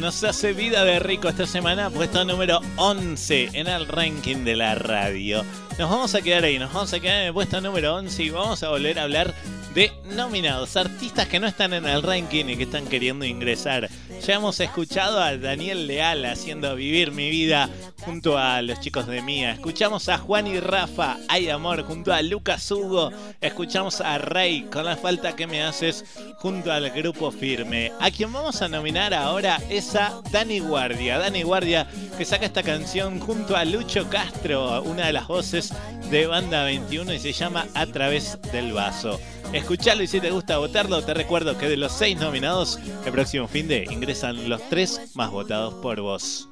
Nos hace vida de rico esta semana, puesto número 11 en el ranking de la radio. Nos vamos a quedar ahí, nos vamos a quedar en el puesto número 11 y vamos a volver a hablar de nominados, artistas que no están en el ranking y que están queriendo ingresar. Ya hemos escuchado a Daniel Leal haciendo Vivir mi vida junto a los chicos de Mía. Escuchamos a Juan y Rafa, Hay Amor, junto a Lucas Hugo. Escuchamos a Rey, con la falta que me haces, junto al grupo Firme. A quien vamos a nominar ahora es a Dani Guardia. Dani Guardia que saca esta canción junto a Lucho Castro, una de las voces de Banda 21 y se llama A través del vaso. Escuchalo y si te gusta votarlo, te recuerdo que de los seis nominados, el próximo fin de ingresan los tres más votados por vos.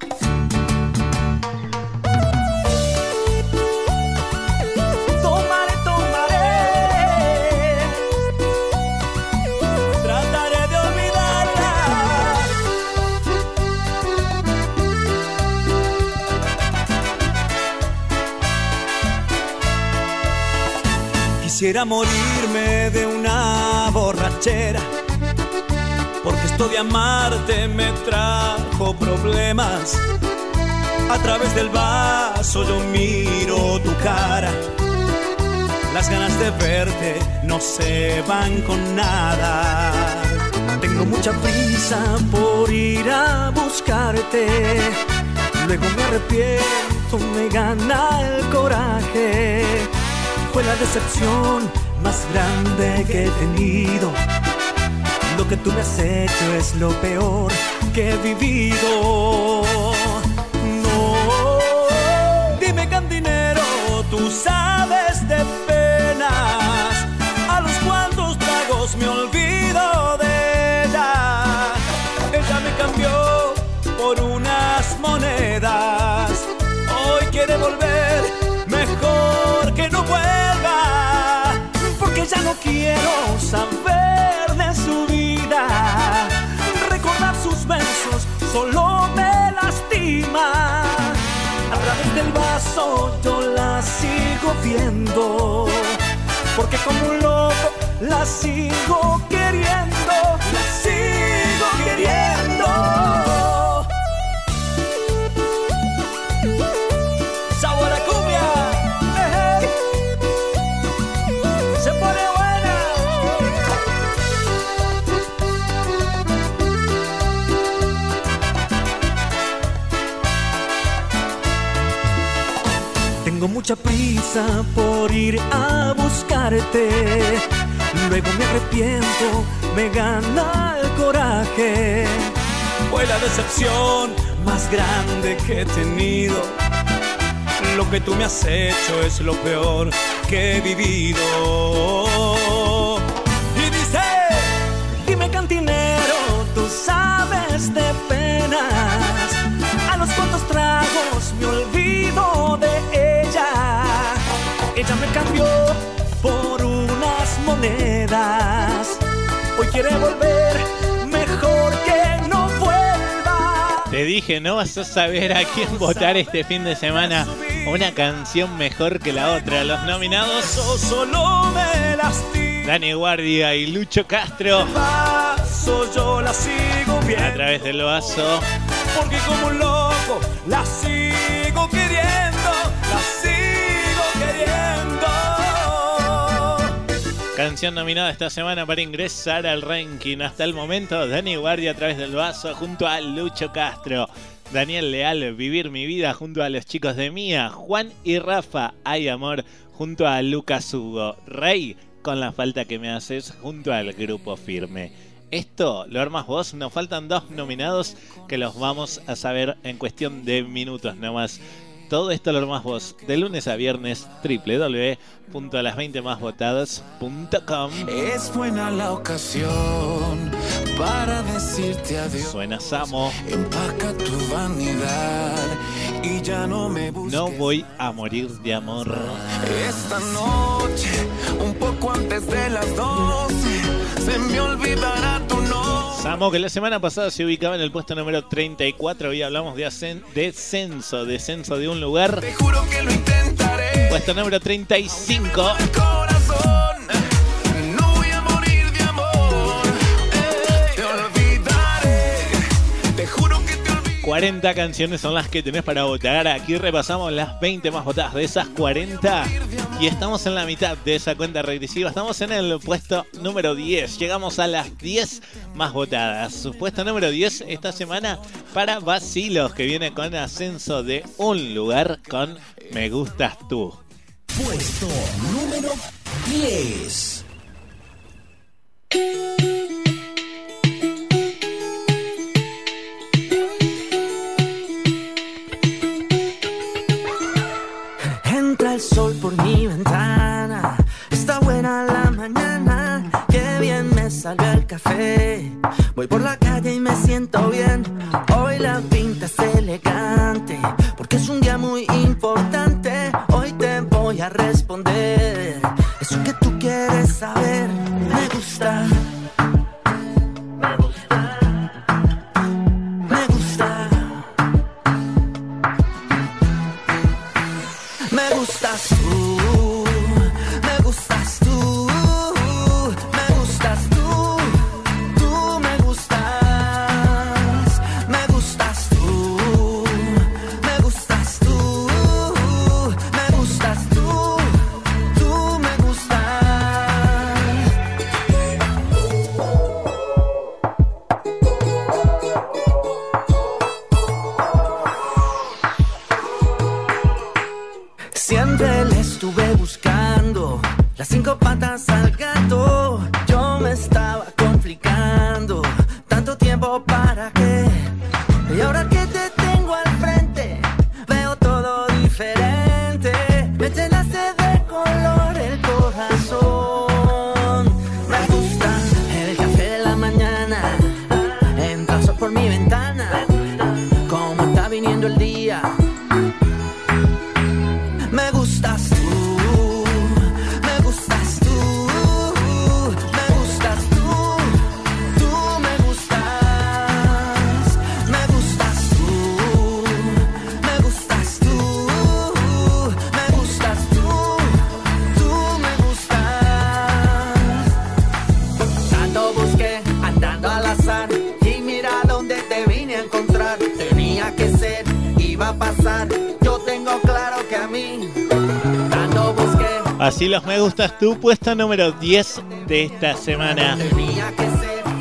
Quisiera morirme de una borrachera. De amarte me trajo problemas. A través del vaso yo miro tu cara. Las ganas de verte no se van con nada. Tengo mucha prisa por ir a buscarte. Luego me arrepiento, me gana el coraje. Fue la decepción más grande que he tenido. Que tú me has hecho es lo peor que he vivido. No, dime cantinero, tú sabes de penas. A los cuantos tragos me olvido de ella. Ella me cambió por unas monedas. Hoy quiere volver, mejor que no vuelva. Porque ya no quiero saber solo me lastima. A través del vaso yo la sigo viendo. Porque como un loco la sigo queriendo. Tengo mucha prisa por ir a buscarte. Luego me arrepiento, me gana el coraje. Fue la decepción más grande que he tenido. Lo que tú me has hecho es lo peor que he vivido. Cambió por unas monedas. Hoy quiere volver, mejor que no vuelva. Te dije, no vas a saber a quién votar este fin de semana. Una canción mejor que la otra. Los nominados, solo me. Dani Guardia y Lucho Castro. Yo la sigo viendo. A través del vaso. Porque como un loco la sigo queriendo, la sigo Canción nominada esta semana para ingresar al ranking. Hasta el momento, Dani Guardia a través del vaso junto a Lucho Castro. Daniel Leal, Vivir mi vida junto a los chicos de Mía. Juan y Rafa, Hay amor junto a Lucas Hugo. Rey, con la falta que me haces junto al grupo firme. Esto lo armas vos, nos faltan dos nominados que los vamos a saber en cuestión de minutos nomás. Todo esto lo armas vos de lunes a viernes www.las20másvotadas.com Es buena la ocasión para decirte adiós. Suena Samo, Empaca tu vanidad y ya no me busques. no voy a morir de amor. Esta noche, un poco antes de las 12, se me olvidará tu nombre. Samo, que la semana pasada se ubicaba en el puesto número 34, hoy hablamos de descenso, descenso de un lugar. Te juro que lo intentaré. Puesto número 35. 40 canciones son las que tenés para votar. Aquí repasamos las 20 más votadas de esas 40 y estamos en la mitad de esa cuenta regresiva. Estamos en el puesto número 10. Llegamos a las 10 más votadas. Su puesto número 10 esta semana para Basilos, que viene con ascenso de un lugar con Me Gustas Tú. Puesto número 10. Entra el sol por mi ventana. Está buena la mañana. Qué bien me salió el café. Voy por la calle y me siento bien. Hoy la pinta es elegante. Porque es un día muy importante. Hoy te voy a responder. Eso que tú quieres saber. Me gusta. Así los me gustas tú, puesto número 10 de esta semana.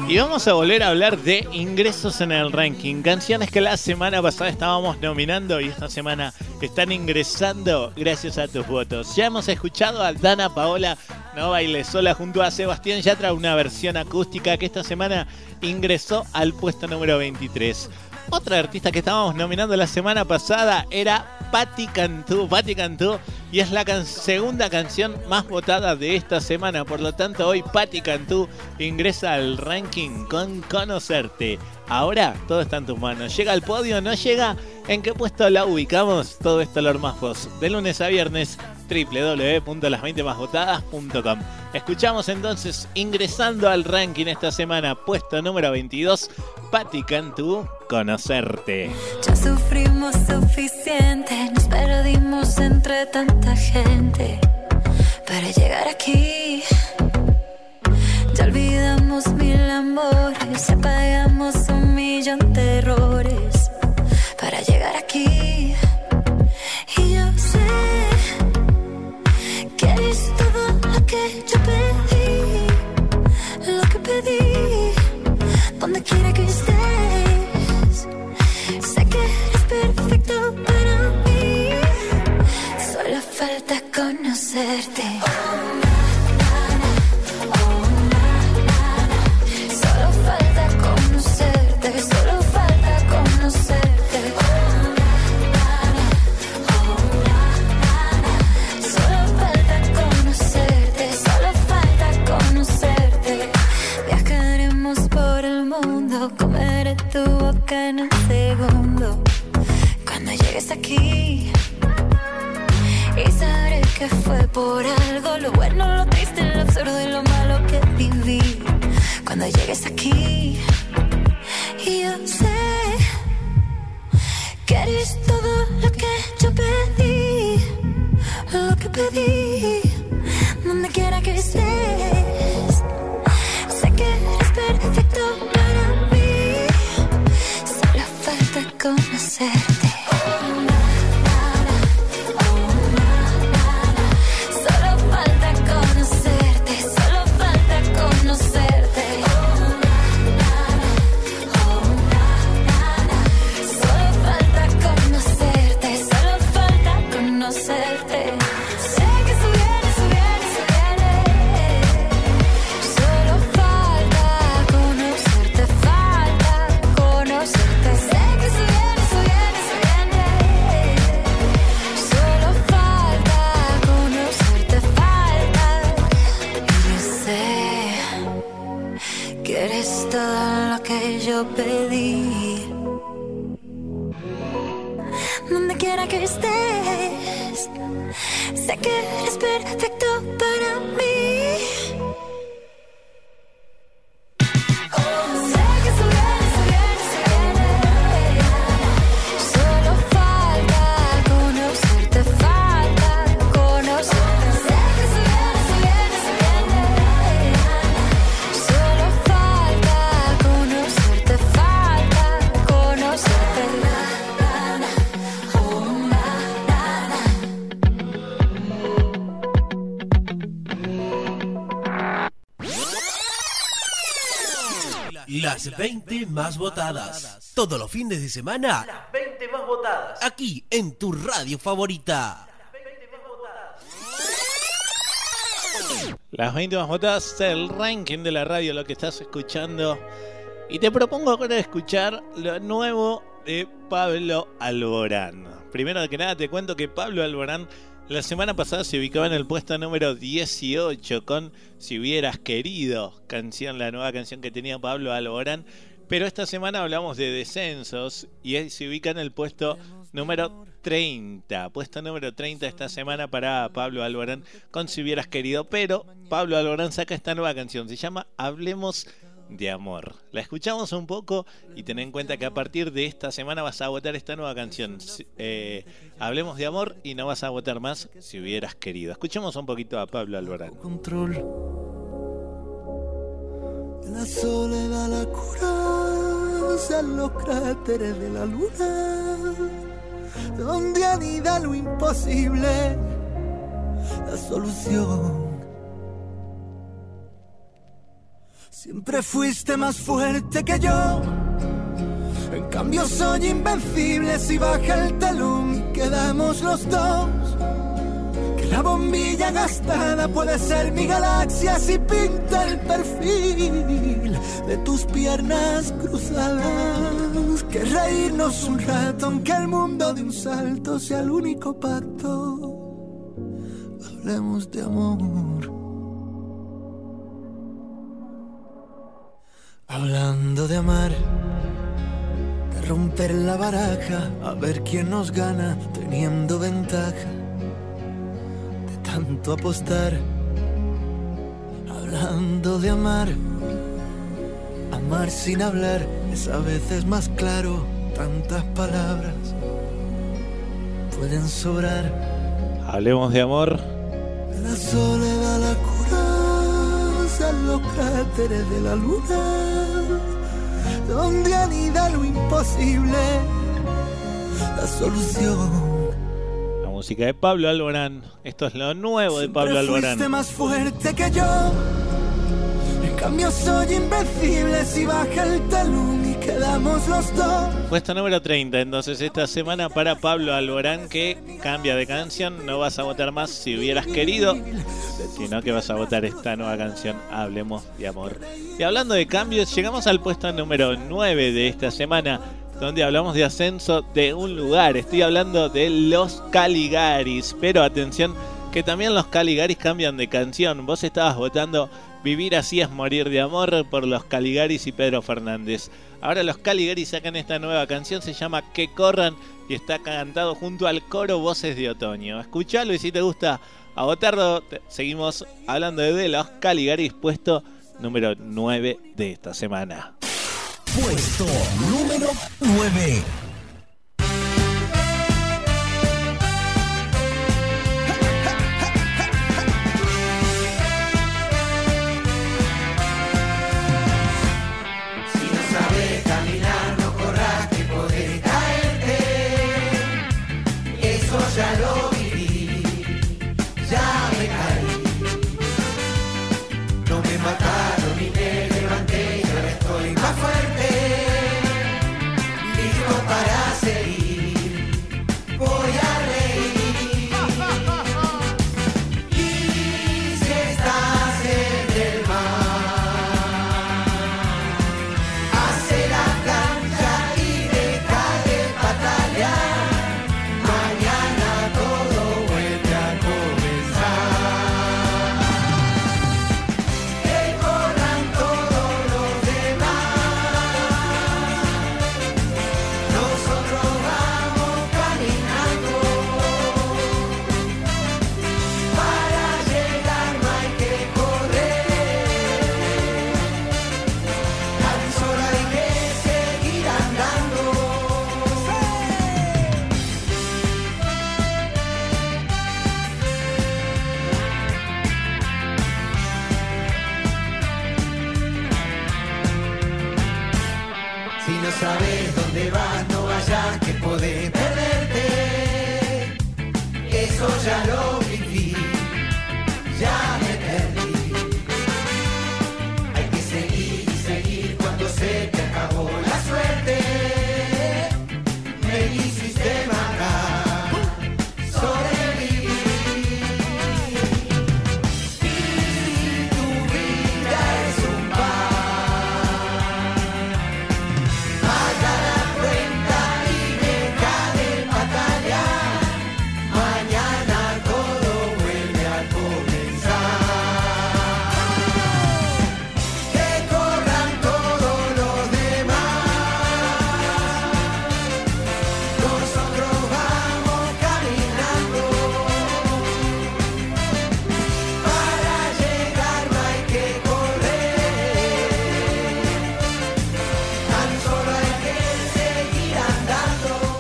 Y vamos a volver a hablar de ingresos en el ranking. Canciones que la semana pasada estábamos nominando y esta semana están ingresando gracias a tus votos. Ya hemos escuchado a Dana Paola No Baile Sola junto a Sebastián Yatra, una versión acústica que esta semana ingresó al puesto número 23. Otra artista que estábamos nominando la semana pasada era Patti Cantú. Patti Cantú y es la segunda canción más votada de esta semana. Por lo tanto, hoy Patti Cantú ingresa al ranking con Conocerte. Ahora todo está en tus manos. ¿Llega al podio? ¿No llega? ¿En qué puesto la ubicamos? Todo esto lo más vos. De lunes a viernes www.las20másvotadas.com Escuchamos entonces ingresando al ranking esta semana, puesto número 22, Patti Cantú, Conocerte. Ya sufrimos suficiente, nos perdimos entre tanta gente para llegar aquí. Ya olvidamos mil amores, apagamos un millón de errores para llegar aquí. Y yo sé yo pedí, lo que pedí, donde quiera que estés. Sé que eres perfecto para mí. Solo falta conocerte. En un segundo. Cuando llegues aquí. Y sabré que fue por algo Lo bueno, lo triste, lo absurdo y lo malo que viví Cuando llegues aquí Y yo sé Que eres todo lo que yo pedí Lo que pedí Donde quiera que estés Las 20 más votadas. Todos los fines de semana. Las 20 más votadas. Aquí en tu radio favorita. Las 20 más votadas, el ranking de la radio, lo que estás escuchando. Y te propongo ahora escuchar lo nuevo de Pablo Alborán. Primero que nada te cuento que Pablo Alborán la semana pasada se ubicaba en el puesto número 18 con Si hubieras querido, canción, la nueva canción que tenía Pablo Alborán. Pero esta semana hablamos de descensos y se ubica en el puesto número 30. Puesto número 30 esta semana para Pablo Alborán con Si hubieras querido. Pero Pablo Alborán saca esta nueva canción. Se llama Hablemos Amor. La escuchamos un poco y ten en cuenta que a partir de esta semana vas a votar esta nueva canción. Eh, Hablemos de Amor y no vas a votar más si hubieras querido. Escuchemos un poquito a Pablo. En la soledad la los cráteres de la luna, donde anida lo imposible, la solución. Siempre fuiste más fuerte que yo. En cambio soy invencible si baja el telón y quedamos los dos. Que la bombilla gastada puede ser mi galaxia si pinta el perfil de tus piernas cruzadas. Que reírnos un rato aunque el mundo de un salto sea el único pacto. Hablemos de amor. Hablando de amar, de romper la baraja, a ver quién nos gana teniendo ventaja de tanto apostar. Hablando de amar, amar sin hablar es a veces más claro, tantas palabras pueden sobrar. Hablemos de amor. La soledad la cura los cráteres de la luna, donde anida lo imposible, la solución. La música de Pablo Alborán. Esto es lo nuevo de Pablo Siempre fuiste Alborán. más fuerte que yo. En cambio soy invencible si baja el telón quedamos los dos. Puesto número 30, entonces esta semana para Pablo Alborán que cambia de canción, no vas a votar más si hubieras querido, sino que vas a votar esta nueva canción, Hablemos de Amor. Y hablando de cambios, llegamos al puesto número 9 de esta semana, donde hablamos de ascenso de un lugar. Estoy hablando de los Caligaris, pero atención que también los Caligaris cambian de canción. Vos estabas votando Vivir así es morir de amor por los Caligaris y Pedro Fernández. Ahora los Caligaris sacan esta nueva canción, se llama Que corran y está cantado junto al coro Voces de Otoño. Escuchalo y si te gusta a seguimos hablando de los Caligaris, puesto número 9 de esta semana. Puesto número 9. sabes dónde vas, no vayas que podés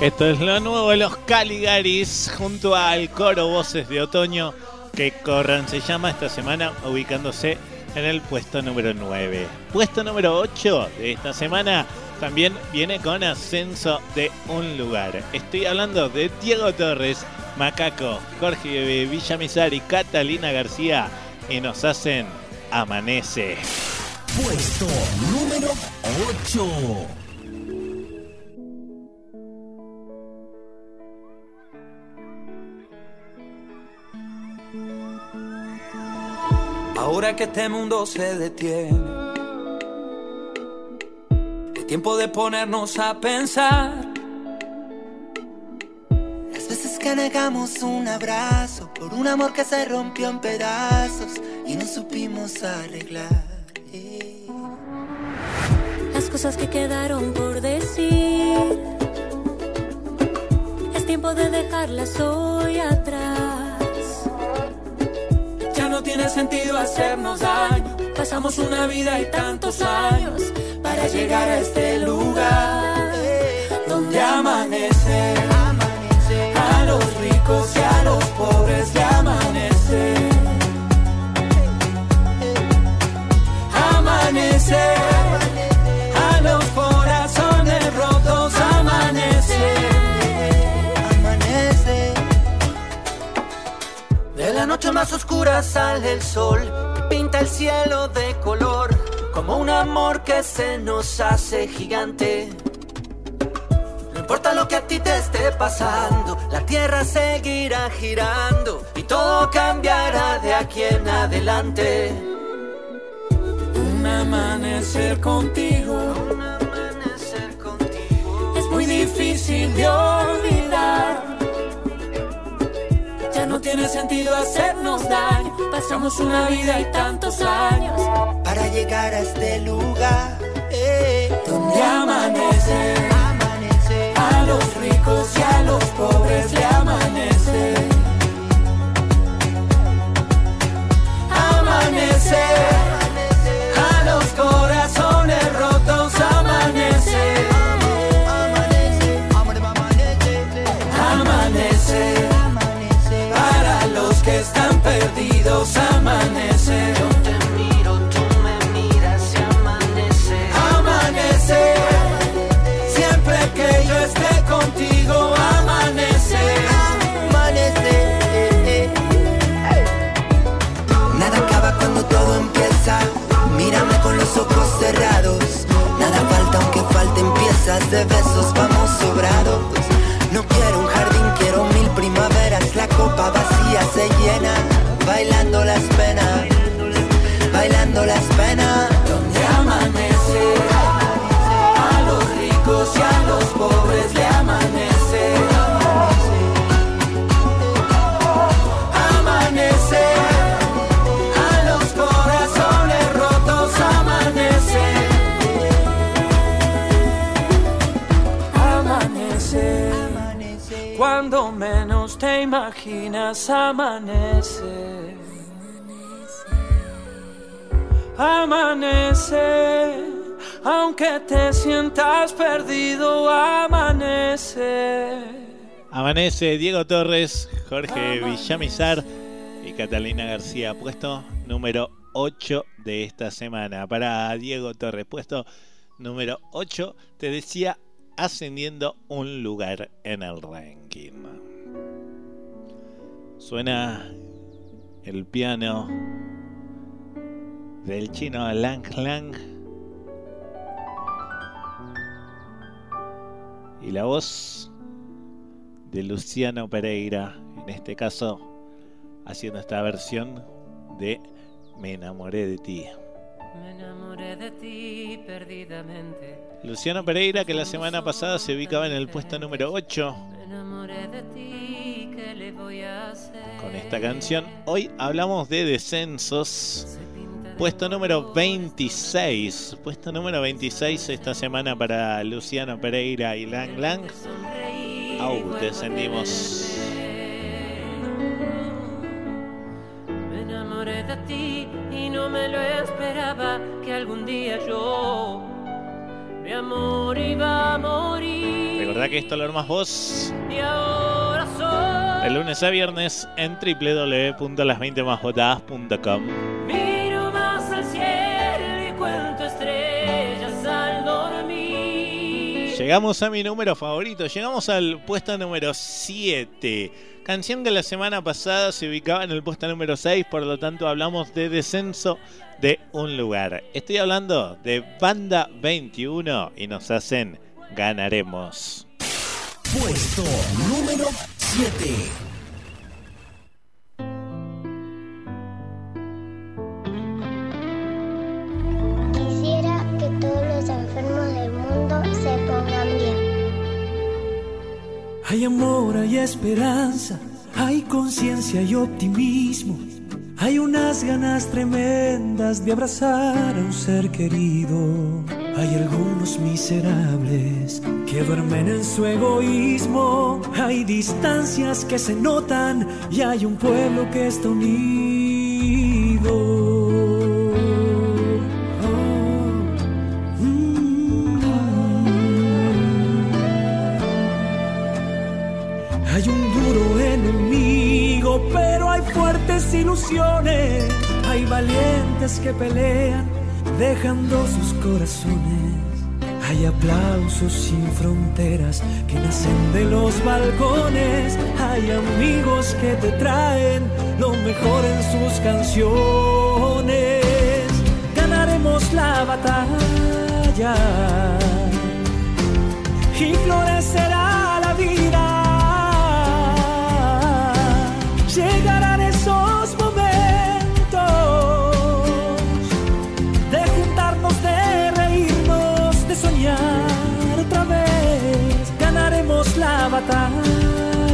Esto es lo nuevo de los Caligaris junto al coro Voces de Otoño que corran se llama esta semana ubicándose en el puesto número 9. Puesto número 8 de esta semana también viene con ascenso de un lugar. Estoy hablando de Diego Torres, Macaco, Jorge Villamizar y Catalina García y nos hacen Amanece. Puesto número 8. Ahora que este mundo se detiene, es tiempo de ponernos a pensar. Las veces que negamos un abrazo por un amor que se rompió en pedazos y no supimos arreglar. Las cosas que quedaron por decir. Es tiempo de dejarlas hoy atrás. No tiene sentido hacernos daño. Pasamos una vida y tantos años para llegar a este lugar donde amanece. A los ricos y a los pobres le amanece. Amanece. Más oscura sale el sol, pinta el cielo de color, como un amor que se nos hace gigante. No importa lo que a ti te esté pasando, la tierra seguirá girando y todo cambiará de aquí en adelante. Un amanecer contigo, un amanecer contigo, es muy difícil de olvidar. Tiene sentido hacernos daño. Pasamos una vida y tantos años para llegar a este lugar eh, donde amanece. A los ricos y a los pobres le amanece. Amanece. De besos. Vamos sobrados. No quiero un jardín, quiero mil primaveras. La copa vacía se llena. Bailando las penas. Bailando las penas. Imaginas amanece. Amanece, aunque te sientas perdido, amanece. Amanece Diego Torres, Jorge Villamizar y Catalina García, puesto número 8 de esta semana. Para Diego Torres, puesto número 8, te decía ascendiendo un lugar en el ranking. Suena el piano del chino Lang Lang. Y la voz de Luciano Pereira, en este caso haciendo esta versión de Me enamoré de ti. Me enamoré de ti perdidamente. Luciano Pereira que la semana pasada se ubicaba en el puesto número 8 Me enamoré de ti, con esta canción. Hoy hablamos de descensos. Puesto número 26. Puesto número 26 esta semana para Luciano Pereira y Lang Lang. Au, descendimos. Me enamoré de ti y no me lo esperaba que algún día yo mi amor iba a morir. Recordá que esto lo armas vos Y ahora soy. De lunes a viernes en www.las20másvotadas.com. Miro más al cielo y cuento estrellas al dormir. Llegamos a mi número favorito, llegamos al puesto número 7. Canción que la semana pasada se ubicaba en el puesto número 6, por lo tanto hablamos de descenso de un lugar. Estoy hablando de Banda 21 y nos hacen Ganaremos. Puesto número 7. Quisiera que todos los enfermos del mundo se pongan bien. Hay amor, hay esperanza, hay conciencia y optimismo. Hay unas ganas tremendas de abrazar a un ser querido. Hay algunos miserables que duermen en su egoísmo. Hay distancias que se notan y hay un pueblo que está unido. Pero hay fuertes ilusiones. Hay valientes que pelean, dejando sus corazones. Hay aplausos sin fronteras que nacen de los balcones. Hay amigos que te traen lo mejor en sus canciones. Ganaremos la batalla y florecerá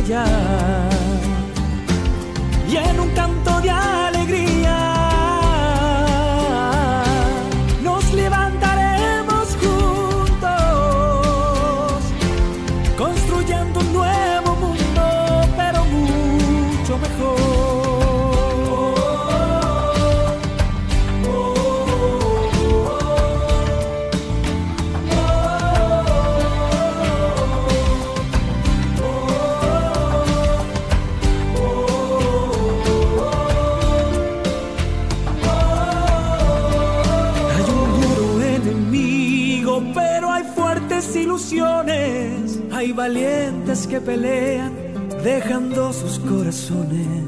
batalla y en un canto valientes que pelean, dejando sus corazones.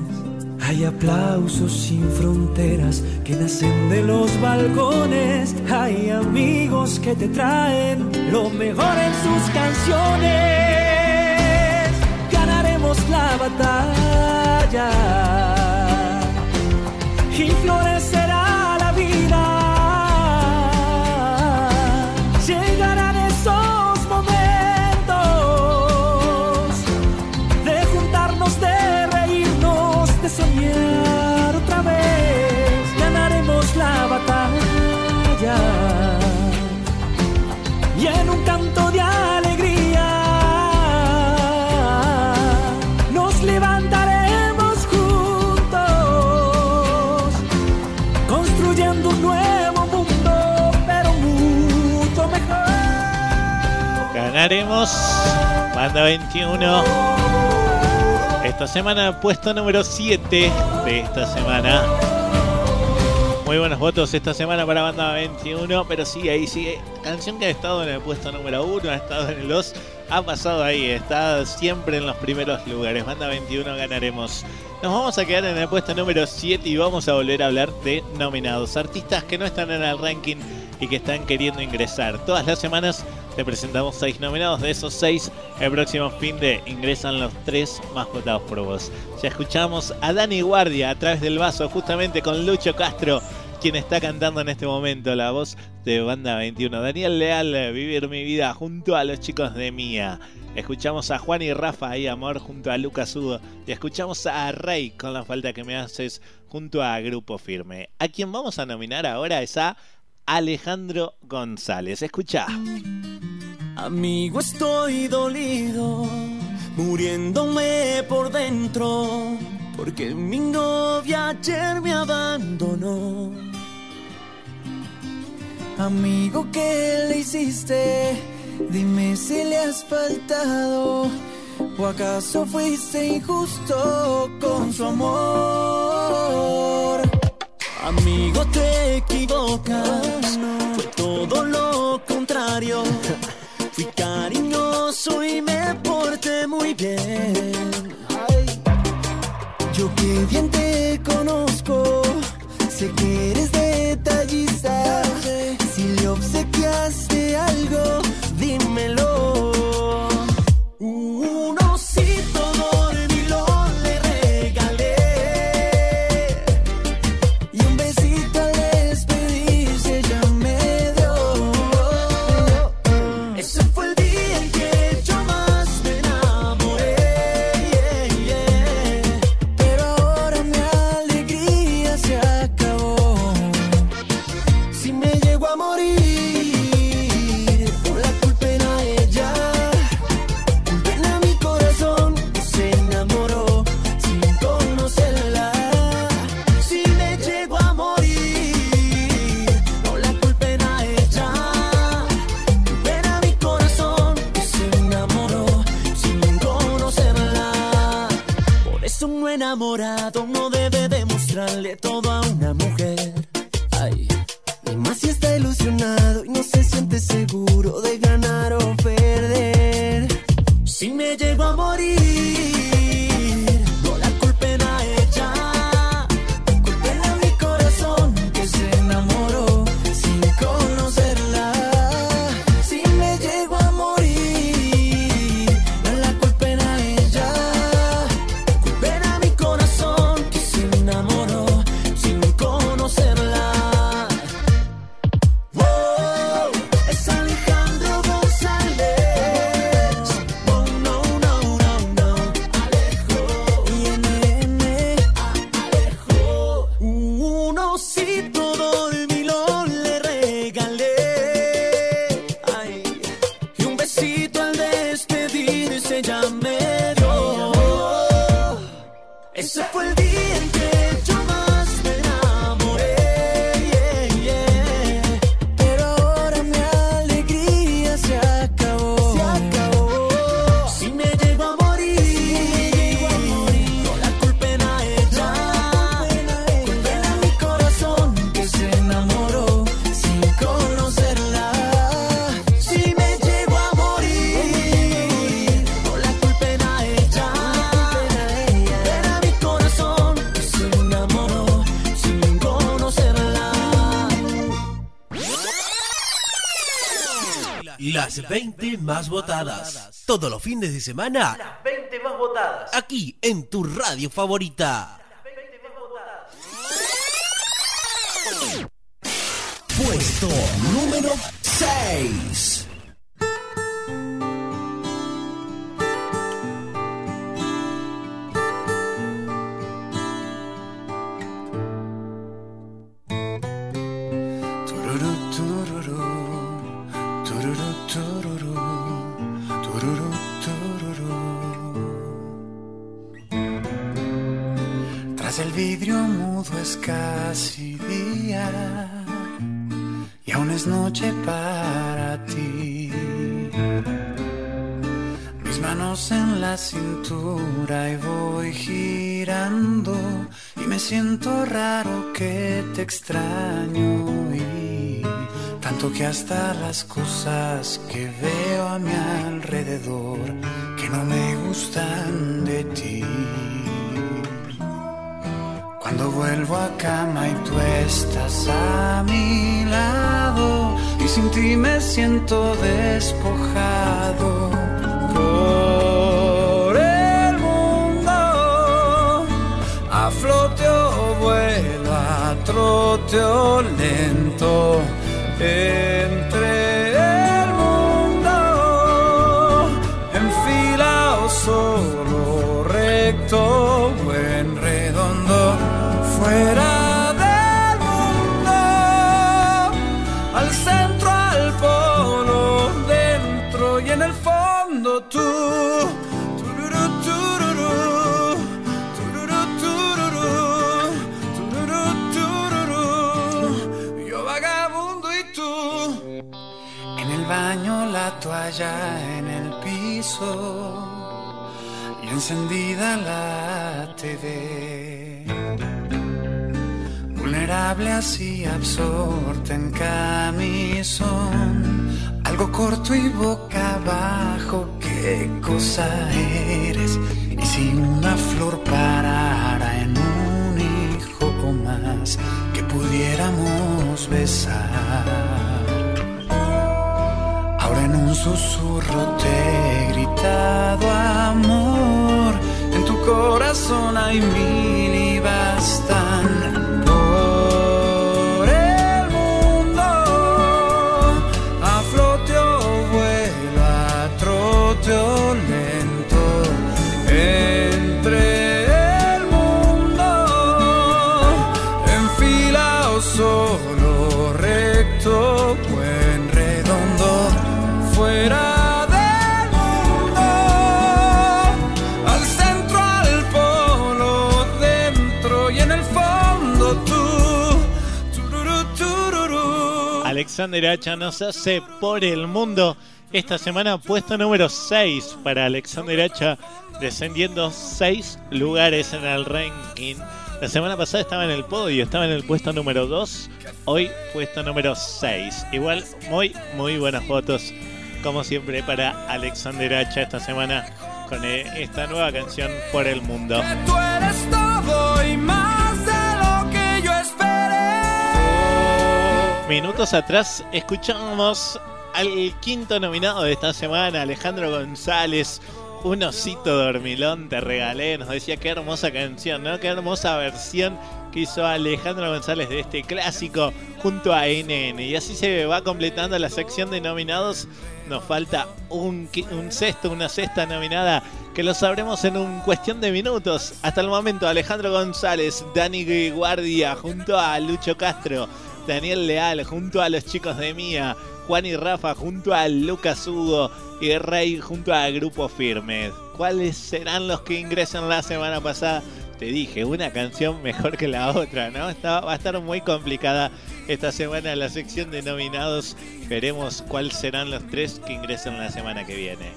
Hay aplausos sin fronteras que nacen de los balcones. Hay amigos que te traen lo mejor en sus canciones. Ganaremos la batalla y florecerá Ganaremos. Banda 21. Esta semana, puesto número 7 de esta semana. Muy buenos votos esta semana para Banda 21, pero sigue ahí, sigue. Canción que ha estado en el puesto número 1, ha estado en el 2, ha pasado ahí, está siempre en los primeros lugares. Banda 21 ganaremos. Nos vamos a quedar en el puesto número 7 y vamos a volver a hablar de nominados. Artistas que no están en el ranking y que están queriendo ingresar. Todas las semanas te presentamos 6 nominados. De esos 6, el próximo fin de ingresan los 3 más votados por vos. Ya escuchamos a Dani Guardia a través del vaso, justamente con Lucho Castro, quien está cantando en este momento la voz de Banda 21. Daniel Leal, Vivir mi vida junto a los chicos de Mía. Escuchamos a Juan y Rafa ahí, amor, junto a Lucas Hugo. Y escuchamos a Rey con la falta que me haces junto a Grupo Firme. A quien vamos a nominar ahora es a Alejandro González. Escucha. Amigo, estoy dolido, muriéndome por dentro, porque mi novia ayer me abandonó. Amigo, ¿qué le hiciste? Dime si le has faltado. ¿O acaso fuiste injusto con su amor? Amigo, te equivocas, fue todo lo contrario. Fui cariñoso y me porté muy bien. Yo que bien te conozco, sé que eres detallista. Obsequiaste algo, dímelo. Demostrarle todo a una mujer. Ay, y más si está ilusionado y no se siente seguro de ganar o perder. Si me Ese fue el 20 más votadas. Todos los fines de semana. Las 20 más votadas. Aquí en tu radio favorita. Puesto número 6. La cintura y voy girando y me siento raro que te extraño y Tanto que hasta las cosas que veo a mi alrededor que no me gustan de ti. Cuando vuelvo a cama y tú estás a mi lado y sin ti me siento despojado lento entre el mundo. En fila o solo recto toalla en el piso y encendida la TV. Vulnerable así absorta en camisón, algo corto y boca abajo, qué cosa eres. Y si una flor parara en un hijo o más que pudiéramos besar. Ahora en un susurro te he gritado amor. En tu corazón hay mil y bastan Alexander Hacha nos hace por el mundo. Esta semana puesto número 6 para Alexander Hacha, descendiendo 6 lugares en el ranking. La semana pasada estaba en el podio, estaba en el puesto número 2, hoy puesto número 6. Igual muy, muy buenas fotos, como siempre, para Alexander Hacha esta semana con eh, esta nueva canción por el mundo. Minutos atrás escuchamos al quinto nominado de esta semana, Alejandro González. Un osito dormilón te regalé, nos decía qué hermosa canción, ¿no? Qué hermosa versión que hizo Alejandro González de este clásico junto a NN. Y así se va completando la sección de nominados. Nos falta un, un sexto, una sexta nominada que lo sabremos en un cuestión de minutos. Hasta el momento, Alejandro González, Dani Guardia junto a Lucho Castro, Daniel Leal junto a los chicos de Mía, Juan y Rafa junto a Lucas Hugo y Rey junto a Grupo Firme. ¿Cuáles serán los que ingresan la semana pasada? Te dije, una canción mejor que la otra, ¿no? Va a estar muy complicada esta semana la sección de nominados. Veremos cuáles serán los tres que ingresan la semana que viene.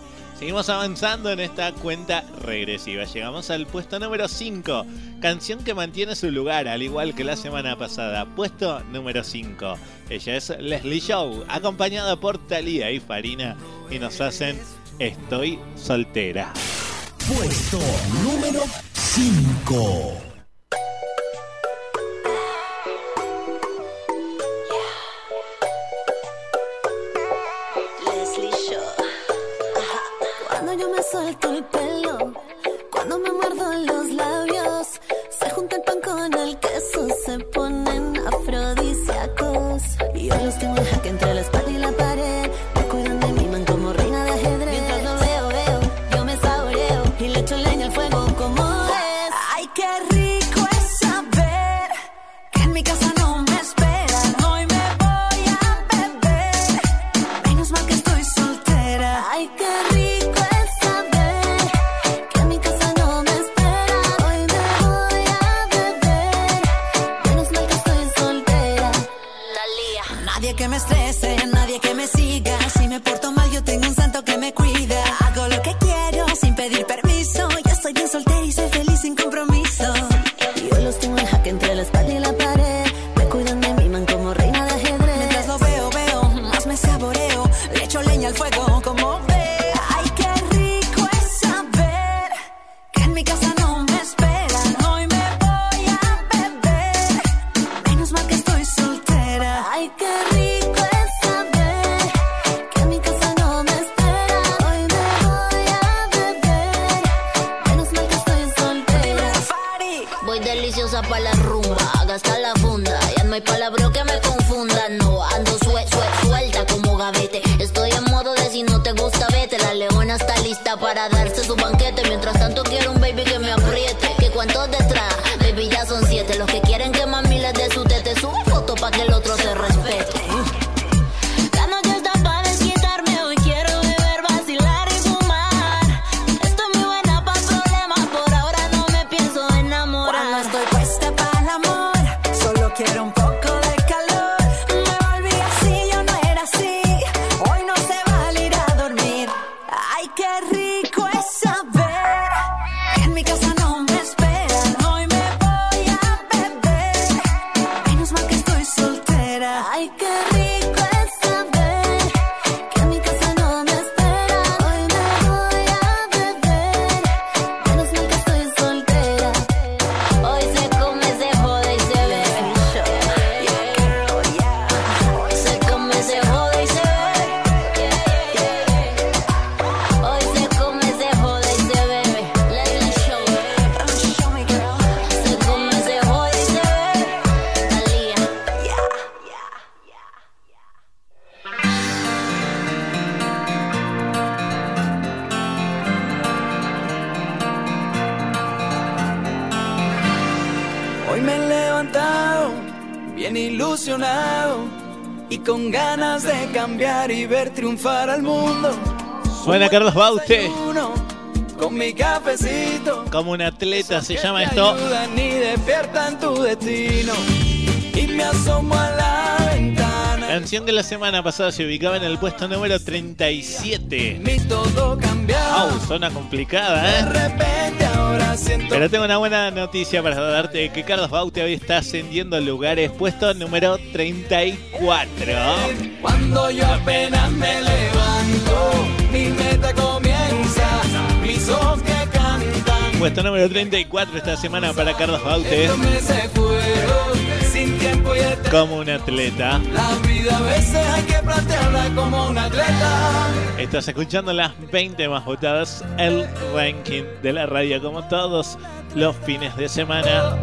Seguimos avanzando en esta cuenta regresiva. Llegamos al puesto número 5. Canción que mantiene su lugar, al igual que la semana pasada. Puesto número 5. Ella es Leslie Show, acompañada por Thalía y Farina. Y nos hacen Estoy soltera. Puesto número 5. Suelto el Carlos Baute. Con mi cafecito. Como un atleta se llama esto. y despiertan tu destino. Y me asomo a la ventana. Canción que la semana pasada se ubicaba en el puesto número 37. Mi todo cambiado. Wow, zona complicada, De ¿eh? repente ahora siento Pero tengo una buena noticia para darte que Carlos Baute hoy está ascendiendo lugares, puesto número 34. Cuando yo apenas me levanto, mi meta comienza, mis ojos que cantan. Puesto número 34 esta semana para Carlos Baute. Sin tiempo y. Como un atleta. La vida a veces hay que plantearla como un atleta. Estás escuchando las 20 más votadas, el ranking de la radio, como todos los fines de semana.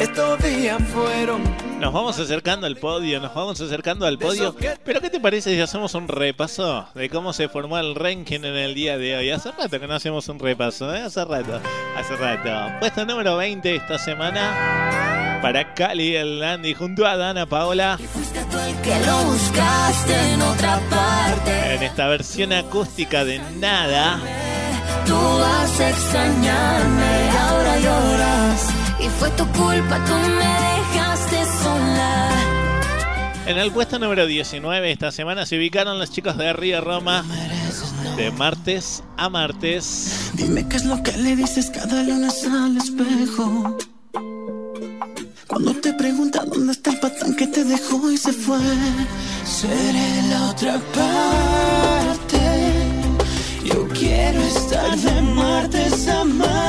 Estos días fueron Nos vamos acercando al podio, nos vamos acercando al podio. Pero ¿qué te parece si hacemos un repaso de cómo se formó el ranking en el día de hoy? Hace rato que no hacemos un repaso, ¿eh? Hace rato, hace rato. Puesto número 20 esta semana para Cali el Landy junto a Dana Paola Que lo buscaste en otra parte. en esta versión acústica de Nada. Tú vas a extrañarme y ahora lloras. Y fue tu culpa, tú me dejaste sola. En el puesto número 19 esta semana se ubicaron los chicos de Río Roma de martes a martes. Dime qué es lo que le dices cada lunes al espejo. Cuando te pregunta dónde está el patán que te dejó y se fue. Seré la otra parte. Yo quiero estar de martes a martes.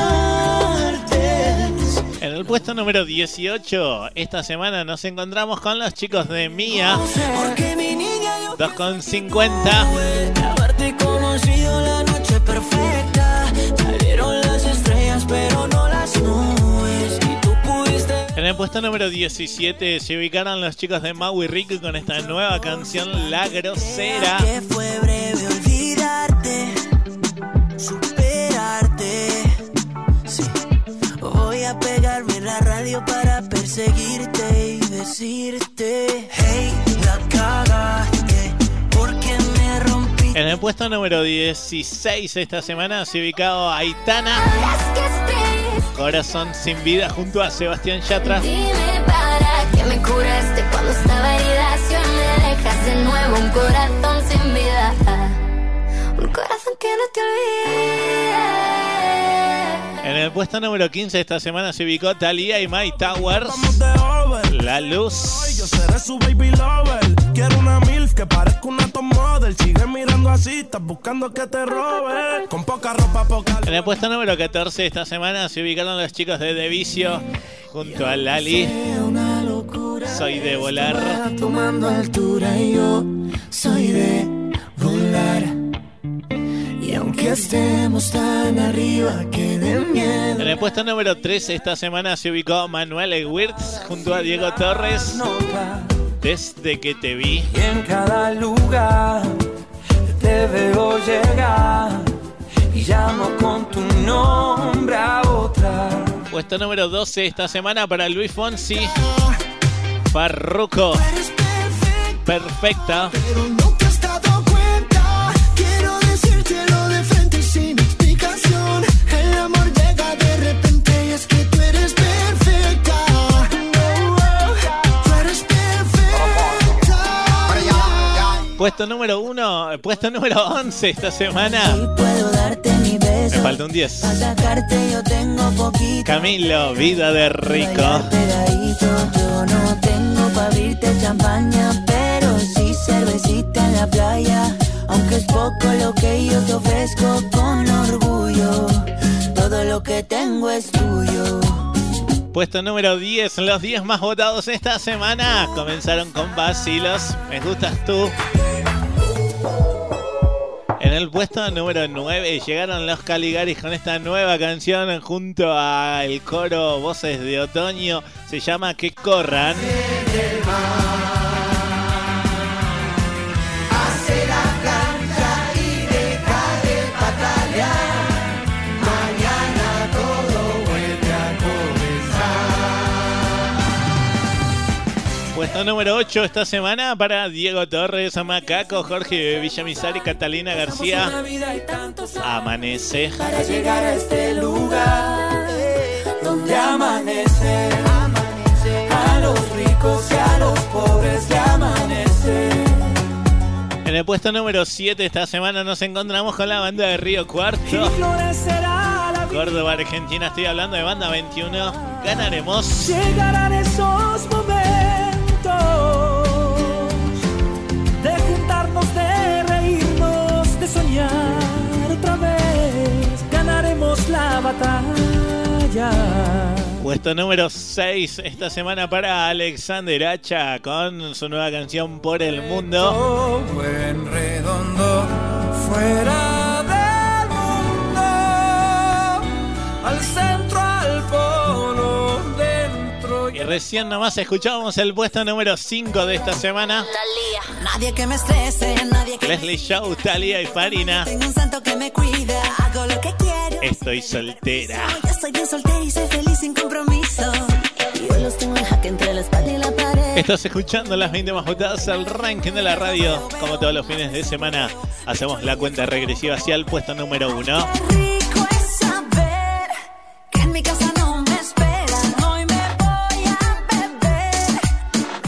En el puesto número 18 esta semana nos encontramos con los chicos de Mía Porque mi niña yo 2,50. haberte conocido la noche perfecta. Salieron las estrellas, pero no las nubes. Y tú pudiste. En el puesto número 17 se ubicaron los chicos de Mau y Ricky con esta nueva canción La Grosera. Que fue breve olvidarte, Voy a pegarme en la radio para perseguirte y decirte: Hey, la cagaste, porque me rompí. En el puesto número 16 esta semana se ubicado Aitana. Corazón sin vida junto a Sebastián Yatra. Dime para que me curaste cuando estaba herida. Si hoy me dejas de nuevo un corazón sin vida. Un corazón que no te olvide. En el puesto número 15 esta semana se ubicó Thalía y My Towers. La luz. Yo seré su baby lover. Quiero una MILF que parezca una top model. Sigue mirando así, estás buscando que te robe. Con poca ropa, poca. En el puesto número 14 esta semana se ubicaron los chicos de De Vicio junto a Lali. Soy de volar. tomando altura y yo soy de volar. Y aunque Que estemos tan arriba que de miedo. En el puesto número 3 esta semana se ubicó Manuel Wirtz junto a Diego Torres. Desde que te vi. Y en cada lugar te veo llegar y llamo con tu nombre a otra. Puesto número 12 esta semana para Luis Fonsi. Farruko. Perfecta. Pero no Puesto número 1. Puesto número 11 esta semana. Me falta un 10. Atacarte yo tengo poquito. Camilo, vida de rico. Pegadito, yo no tengo pa' abrirte champaña, pero sí cervecita en la playa. Aunque es poco lo que yo te ofrezco con orgullo, todo lo que tengo es tuyo. Puesto número 10. Los 10 más votados esta semana. Comenzaron con Basilos. Me gustas tú. En el puesto número 9 llegaron los Caligaris con esta nueva canción junto al coro Voces de Otoño. Se llama Que Corran. Hace Puesto número 8 esta semana para Diego Torres, Macaco, Jorge Villamizar y Catalina García. Amanece. para llegar a este lugar donde amanece. A los ricos y a los pobres le amanece. En el puesto número 7 esta semana nos encontramos con la banda de Río Cuarto. Córdoba, Argentina, estoy hablando de banda 21. Ganaremos. Llegarán esos momentos de reírnos, de soñar otra vez. Ganaremos la batalla. Puesto número 6 esta semana para Alexander Hacha con su nueva canción Por el Mundo. Buen redondo fuera recién nomás escuchábamos el puesto número 5 de esta semana. Nadie que me estrese, nadie que Leslie Show, Talia y Farina. tenga un santo que me cuida. Hago lo que quiero. Estoy soltera. Yo estoy bien soltera y soy feliz sin compromiso. Y hoy los tengo en jaque entre la espalda y la pared. Estás escuchando las 20 más votadas al ranking de la radio. Como todos los fines de semana, hacemos la cuenta regresiva hacia el puesto número 1. Rico es saber que en mi casa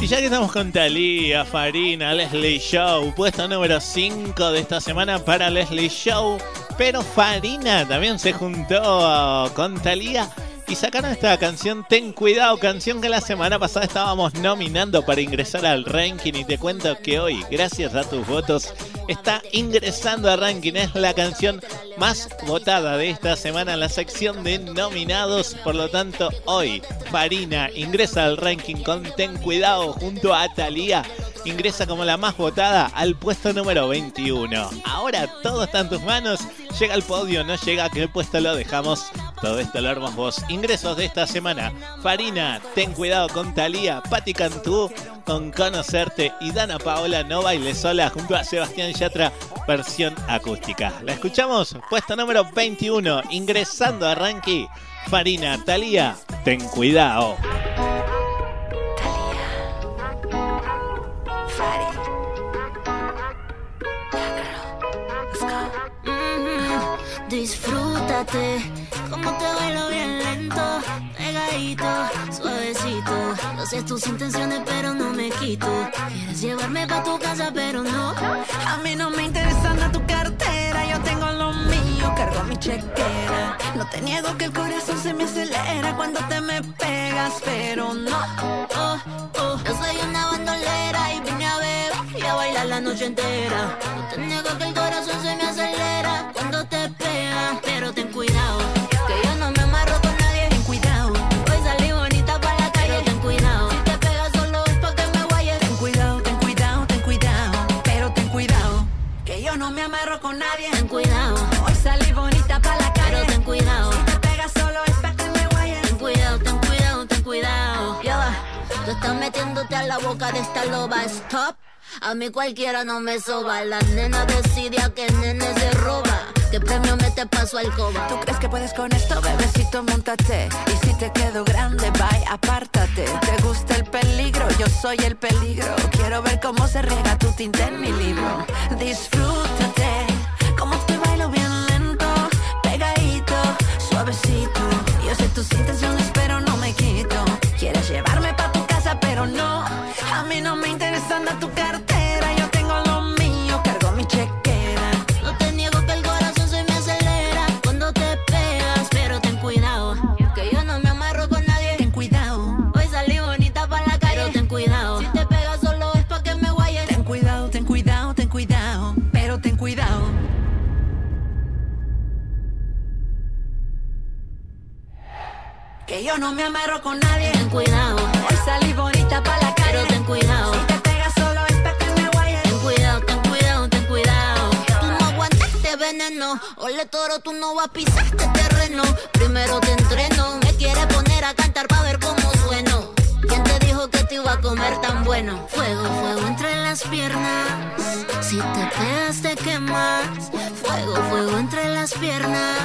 Y ya que estamos con Talía, Farina, Leslie Show, puesto número 5 de esta semana para Leslie Show. Pero Farina también se juntó con Talía y sacaron esta canción Ten Cuidado, canción que la semana pasada estábamos nominando para ingresar al ranking. Y te cuento que hoy, gracias a tus votos, está ingresando al ranking. Es la canción más votada de esta semana en la sección de nominados. Por lo tanto, hoy Farina ingresa al ranking con Ten Cuidado junto a Thalía. Ingresa como la más votada al puesto número 21. Ahora todo está en tus manos. Llega al podio, no llega, ¿qué puesto lo dejamos? Todo esto lo vos. Ingresos de esta semana. Farina, ten cuidado con Thalía, Patti Cantú, con Conocerte y Dana Paola No Baile Sola junto a Sebastián Yatra, versión acústica. ¿La escuchamos? Puesto número 21. Ingresando a ranking. Farina, Thalía, ten cuidado. Mm, Disfrútate, como te bailo bien lento, pegadito, suavecito. Yo sé tus intenciones, pero no me quito. Quieres llevarme pa' tu casa, pero no. A mí no me interesa nada tu cartera, yo tengo lo mío, cargo mi chequera. No te niego que el corazón se me acelera cuando te me pegas, pero no. Oh, oh, yo soy una bandolera y vine a beber y a bailar la noche entera. No te niego que el corazón se me acelera la boca de esta loba. Stop. A mí cualquiera no me soba. La nena decide a que nene se roba. ¿Qué premio me te paso al coba? ¿Tú crees que puedes con esto, bebecito? Montate. Y si te quedo grande, bye, apártate. ¿Te gusta el peligro? Yo soy el peligro. Quiero ver cómo se riega tu tinta en mi libro. Disfrútate. Como te bailo bien lento, pegadito, suavecito. Yo sé tus intenciones, pero no me quito. Quieres llevarme pa' pero no. A mí no me interesa andar tu cartera. Yo tengo lo mío, cargo mi chequera. No te niego que el corazón se me acelera cuando te pegas, pero ten cuidado. Que yo no me amarro con nadie. Ten cuidado, Hoy salí bonita para la calle, pero ten cuidado. Si te pegas solo es pa' que me guayes. ten cuidado, ten cuidado, ten cuidado. Pero ten cuidado. Que yo no me amarro con nadie. Veneno. Ole toro, tú no vas a pisar este terreno. Primero te entreno. Me quieres poner a cantar para ver cómo sueno. ¿Quién te dijo que te iba a comer tan bueno? Fuego, fuego entre las piernas. Si te pegas, te quemas. Fuego, fuego entre las piernas.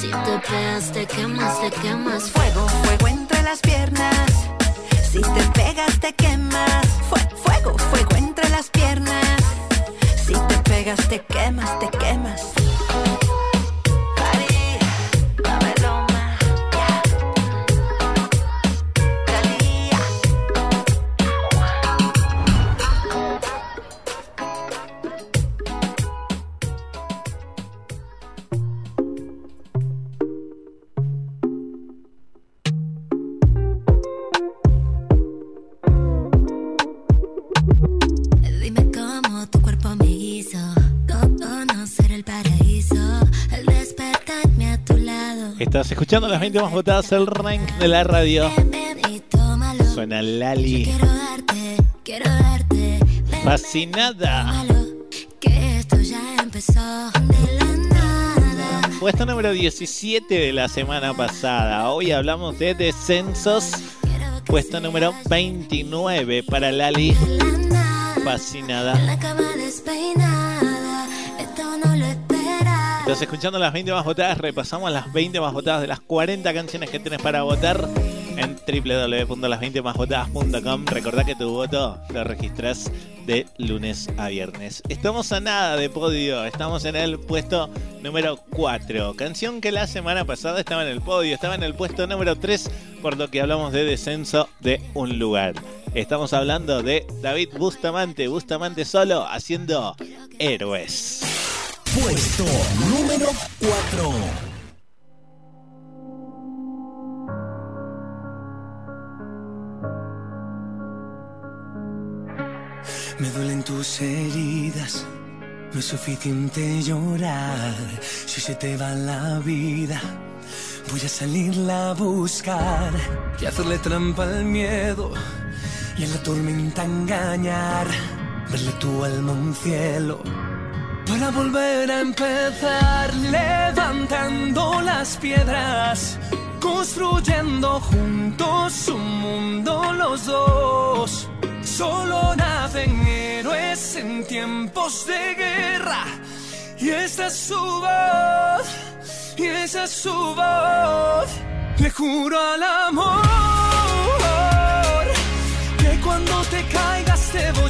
Si te pegas, te quemas, te quemas. Fuego, fuego entre las piernas. Si te pegas, te quemas. Fue- fuego, fuego entre las piernas. Si te pegas, te quemas, te quemas. Estás escuchando las 20 más votadas, el rank de la radio. Suena Lali. Fascinada. Puesto número 17 de la semana pasada. Hoy hablamos de descensos. Puesto número 29 para Lali. Fascinada. Estás escuchando las 20 más votadas. Repasamos las 20 más votadas de las 40 canciones que tienes para votar en www.las20másvotadas.com. Recordá que tu voto lo registras de lunes a viernes. Estamos a nada de podio. Estamos en el puesto número 4. Canción que la semana pasada estaba en el podio. Estaba en el puesto número 3 por lo que hablamos de descenso de un lugar. Estamos hablando de David Bustamante. Bustamante solo haciendo héroes. Puesto número 4. Me duelen tus heridas, no es suficiente llorar. Si se te va la vida, voy a salirla a buscar y hacerle trampa al miedo y en la tormenta engañar. Verle tu alma un cielo para volver a empezar, levantando las piedras, construyendo juntos un mundo los dos. Solo nacen héroes en tiempos de guerra. Y esa es su voz, y esa es su voz. Le juro al amor que cuando te caigas te voy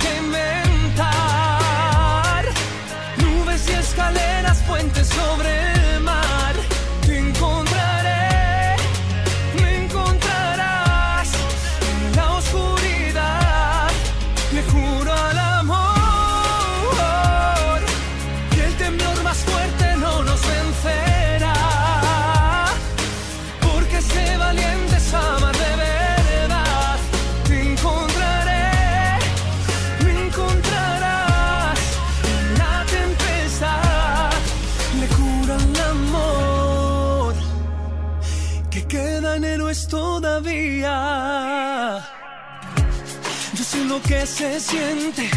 lo que se siente,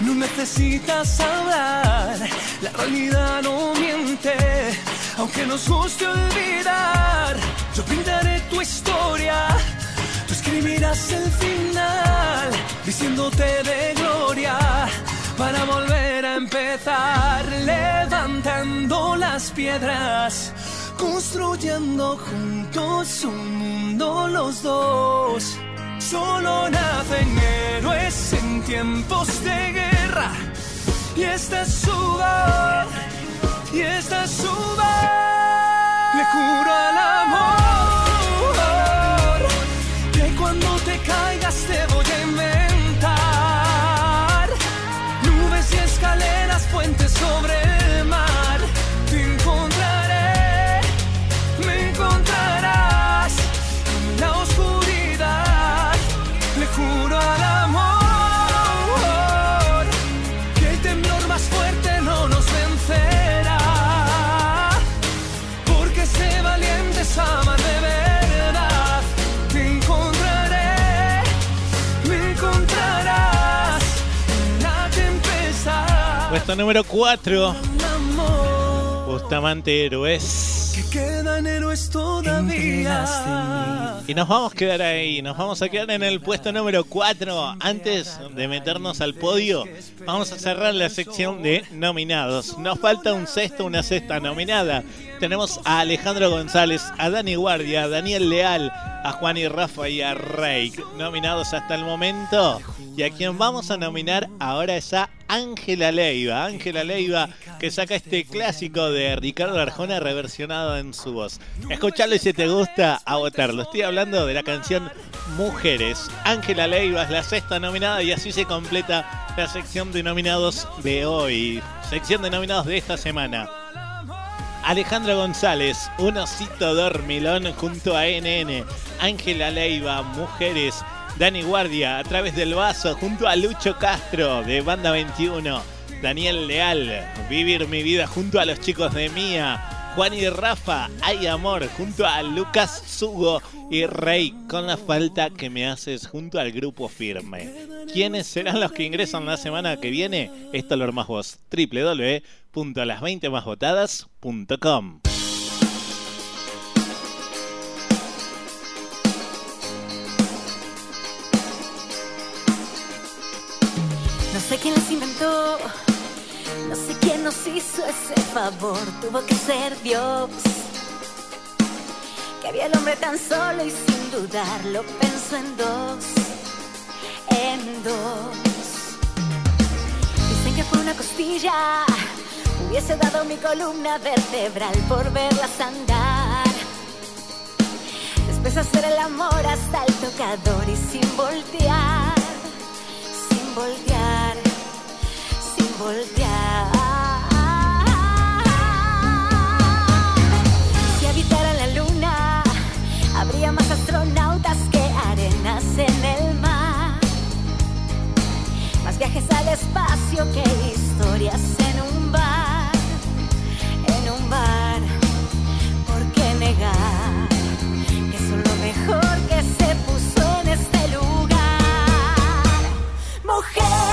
no necesitas hablar. La realidad no miente, aunque nos guste olvidar. Yo pintaré tu historia, tú escribirás el final diciéndote de gloria para volver a empezar, levantando las piedras, construyendo juntos un mundo los dos. Solo nacen héroes en tiempos de guerra. Y esta es su voz, y esta es su voz. Le juro al amor Puesto número 4. Amor, Bustamante Héroes. Que quedan héroes todavía. Y nos vamos a quedar ahí, nos vamos a quedar en el puesto número 4. Antes de meternos al podio, vamos a cerrar la sección de nominados. Nos falta un sexto, una sexta nominada. Tenemos a Alejandro González, a Dani Guardia, a Daniel Leal, a Juan y Rafa y a Rey, nominados hasta el momento. Y a quien vamos a nominar ahora es a Ángela Leiva. Ángela Leiva que saca este clásico de Ricardo Arjona reversionado en su voz. Escucharlo y si te gusta, a votarlo. Estoy hablando de la canción Mujeres. Ángela Leiva es la sexta nominada y así se completa la sección de nominados de hoy. Sección de nominados de esta semana. Alejandro González, un osito dormilón junto a NN, Ángela Leiva, Mujeres, Dani Guardia, a través del vaso junto a Lucho Castro de Banda 21, Daniel Leal, Vivir mi vida junto a los chicos de Mía, Juan y Rafa, Hay Amor junto a Lucas Sugo y Rey con la falta que me haces junto al grupo firme. ¿Quiénes serán los que ingresan la semana que viene? Esto lo más vos, www.las20másvotadas.com. No sé quién las inventó, quién nos hizo ese favor, tuvo que ser Dios. Que había el hombre tan solo y sin dudarlo pensó en dos, en dos. Dicen que fue una costilla, hubiese dado mi columna vertebral por verlas andar. Después hacer el amor hasta el tocador y sin voltear sin voltear, sin voltear. Viajes al espacio que historias en un bar, en un bar. ¿Por qué negar que son lo mejor que se puso en este lugar? Mujeres,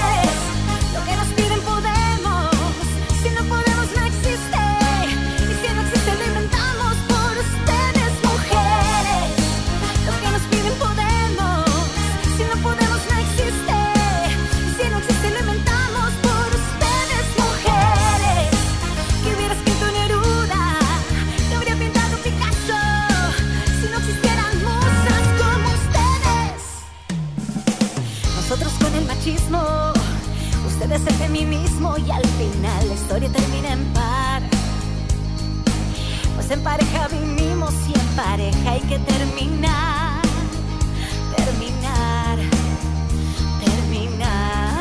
el feminismo y al final la historia termina en par. Pues en pareja vinimos y en pareja hay que terminar, terminar, terminar.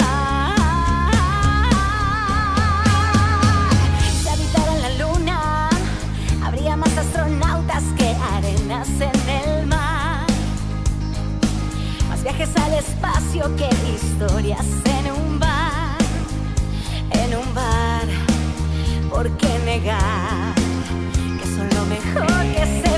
Si habitaran la luna, habría más astronautas que arenas en el mar. Más viajes al espacio que historias en un bar, en un bar. ¿Por qué negar que son lo mejor que se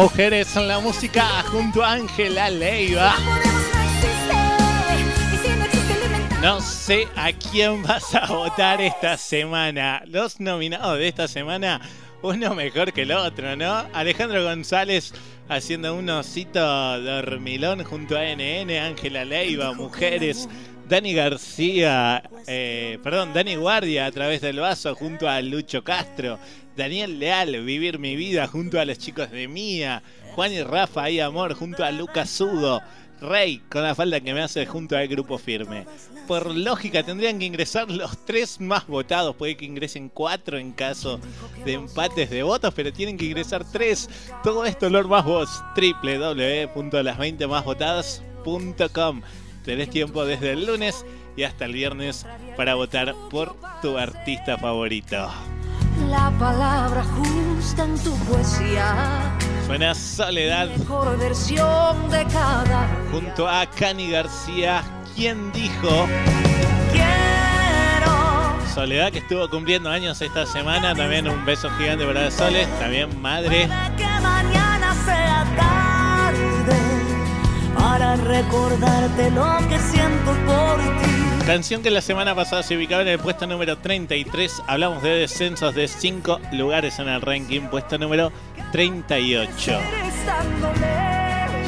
Mujeres en la música junto a Ángela Leiva. No sé a quién vas a votar esta semana. Los nominados de esta semana, uno mejor que el otro, ¿no? Alejandro González haciendo un osito dormilón junto a NN, Ángela Leiva, Mujeres. Dani García, eh, perdón, Dani Guardia a través del vaso junto a Lucho Castro. Daniel Leal, Vivir mi vida junto a los chicos de Mía. Juan y Rafa, ahí amor junto a Lucas Sudo. Rey, con la falda que me hace junto al grupo firme. Por lógica, tendrían que ingresar los tres más votados. Puede que ingresen cuatro en caso de empates de votos, pero tienen que ingresar tres. Todo esto, Lord Más Voz, www.las20másvotadas.com. Tenés tiempo desde el lunes y hasta el viernes para votar por tu artista favorito. La palabra justa en tu poesía. Suena Soledad Mejor versión de cada junto a Cani García. ¿Quién dijo? Soledad que estuvo cumpliendo años esta semana. También un beso gigante para Soles. También madre. que mañana sea tarde para recordarte lo que siento por ti. Canción que la semana pasada se ubicaba en el puesto número 33. Hablamos de descensos de 5 lugares en el ranking. Puesto número 38.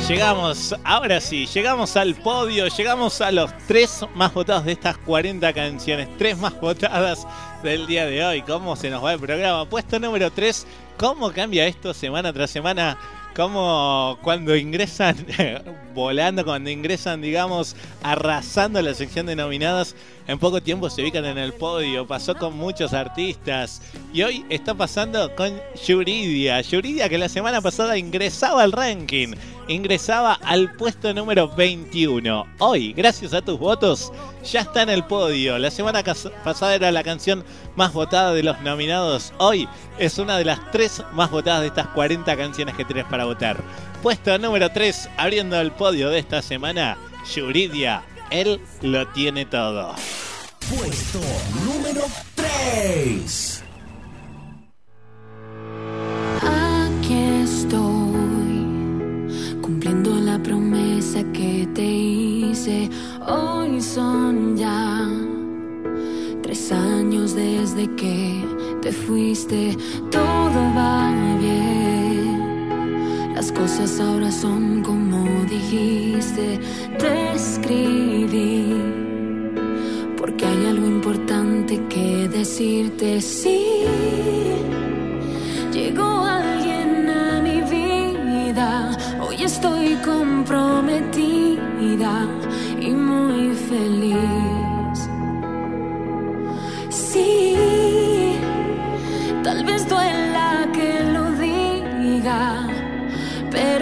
Llegamos, ahora sí, llegamos al podio, llegamos a los tres más votados de estas 40 canciones, tres más votadas del día de hoy. ¿Cómo se nos va el programa? Puesto número 3, ¿cómo cambia esto semana tras semana? ¿Cómo cuando ingresan, volando, cuando ingresan, digamos, arrasando la sección de nominadas, en poco tiempo se ubican en el podio? Pasó con muchos artistas. Y hoy está pasando con Yuridia. Yuridia que la semana pasada ingresaba al ranking ingresaba al puesto número 21. Hoy, gracias a tus votos, ya está en el podio. La semana pasada era la canción más votada de los nominados. Hoy es una de las tres más votadas de estas 40 canciones que tenés para votar. Puesto número 3, abriendo el podio de esta semana, Yuridia. Él lo tiene todo. Puesto número 3. Aquí estoy, cumpliendo la promesa que te hice. Hoy son ya tres años desde que te fuiste. Todo va bien. Las cosas ahora son como dijiste. Te escribí porque hay algo importante que decirte. Sí. Llegó alguien a mi vida, hoy estoy comprometida y muy feliz. Sí, tal vez duela que lo diga, pero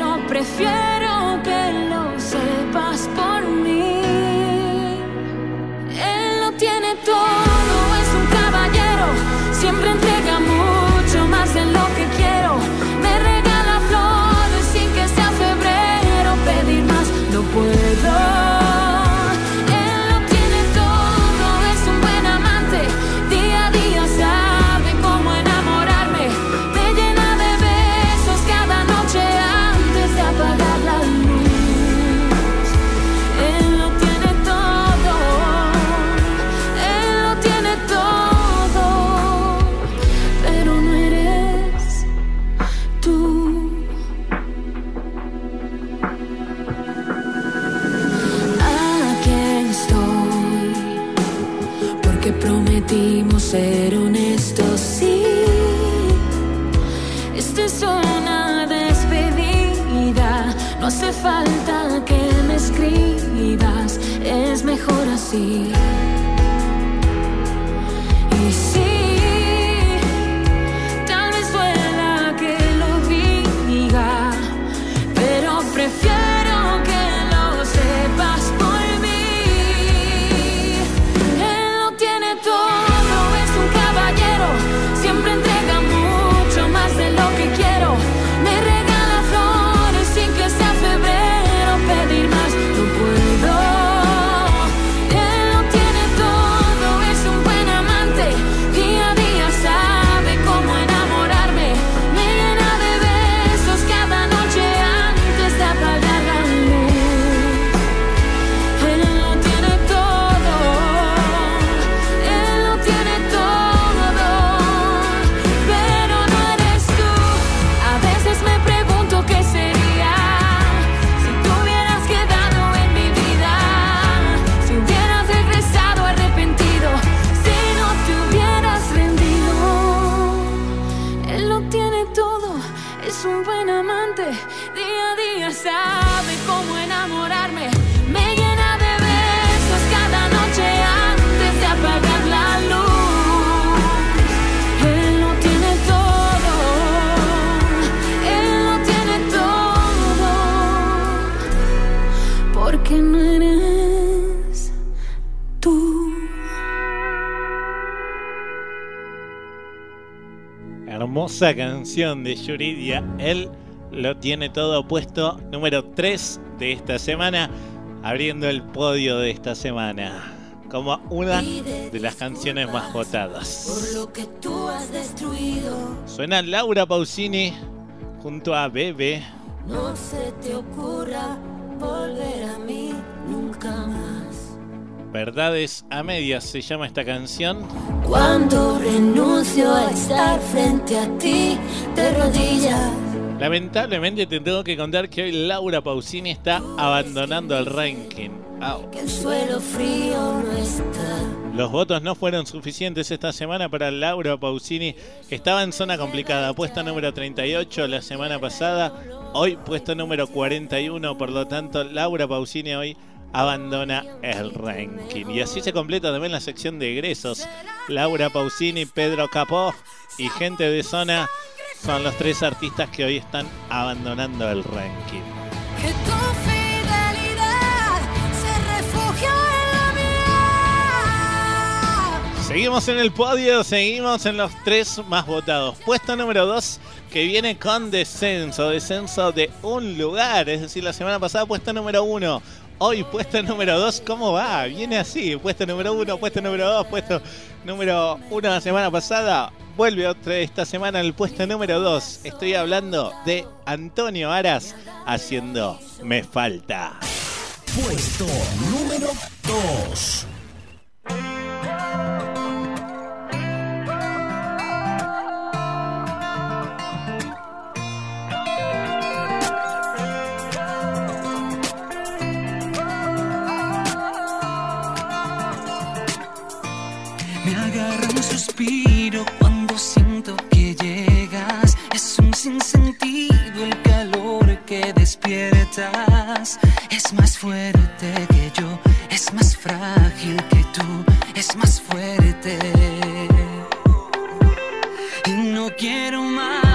hermosa canción de Yuridia. Él lo tiene todo puesto. Número 3 de esta semana. Abriendo el podio de esta semana. Como una de las canciones más votadas. Por lo que tú has destruido, Suena Laura Pausini junto a Bebe. no Verdades a medias se llama esta canción. Cuando renuncio a estar frente a ti de rodillas, Lamentablemente te tengo que contar que hoy Laura Pausini está abandonando el ranking. Que el suelo frío no está. Los votos no fueron suficientes esta semana para Laura Pausini, que estaba en zona complicada. Puesto número 38 la semana pasada, hoy puesto número 41. Por lo tanto, Laura Pausini hoy abandona el ranking. Y así se completa también la sección de egresos. Laura Pausini, Pedro Capó y gente de zona son los tres artistas que hoy están abandonando el ranking. Que tu fidelidad se refugia en la mía. Seguimos en el podio, seguimos en los tres más votados. Puesto número 2 que viene con descenso, descenso de un lugar, es decir, la semana pasada puesto número 1. Hoy puesto número 2, ¿cómo va? Viene así, puesto número 1, puesto número 2, puesto número 1 la semana pasada, vuelve otra esta semana el puesto número 2. Estoy hablando de Antonio Aras haciendo Me Falta. Puesto número 2. Cuando siento que llegas. Es un sinsentido el calor que despiertas. Es más fuerte que yo, es más frágil que tú, es más fuerte. Y no quiero más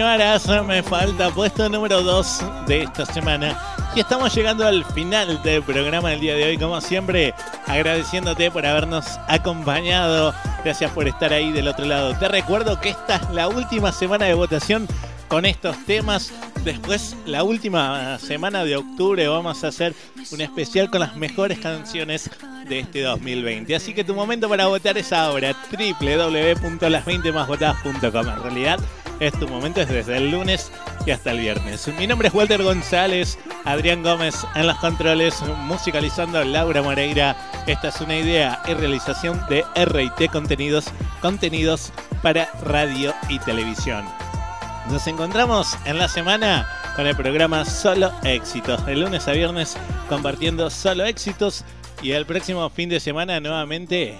Antonio me falta puesto número 2 de esta semana. Y estamos llegando al final del programa del día de hoy, como siempre, agradeciéndote por habernos acompañado. Gracias por estar ahí del otro lado. Te recuerdo que esta es la última semana de votación con estos temas. Después, la última semana de octubre, vamos a hacer un especial con las mejores canciones de este 2020. Así que tu momento para votar es ahora, www.las20másvotadas.com. En realidad, es tu momento, es desde el lunes y hasta el viernes. Mi nombre es Walter González, Adrián Gómez en los controles, musicalizando Laura Moreira. Esta es una idea y realización de RT Contenidos, contenidos para radio y televisión. Nos encontramos en la semana con el programa Solo Éxitos, de lunes a viernes compartiendo solo éxitos y el próximo fin de semana nuevamente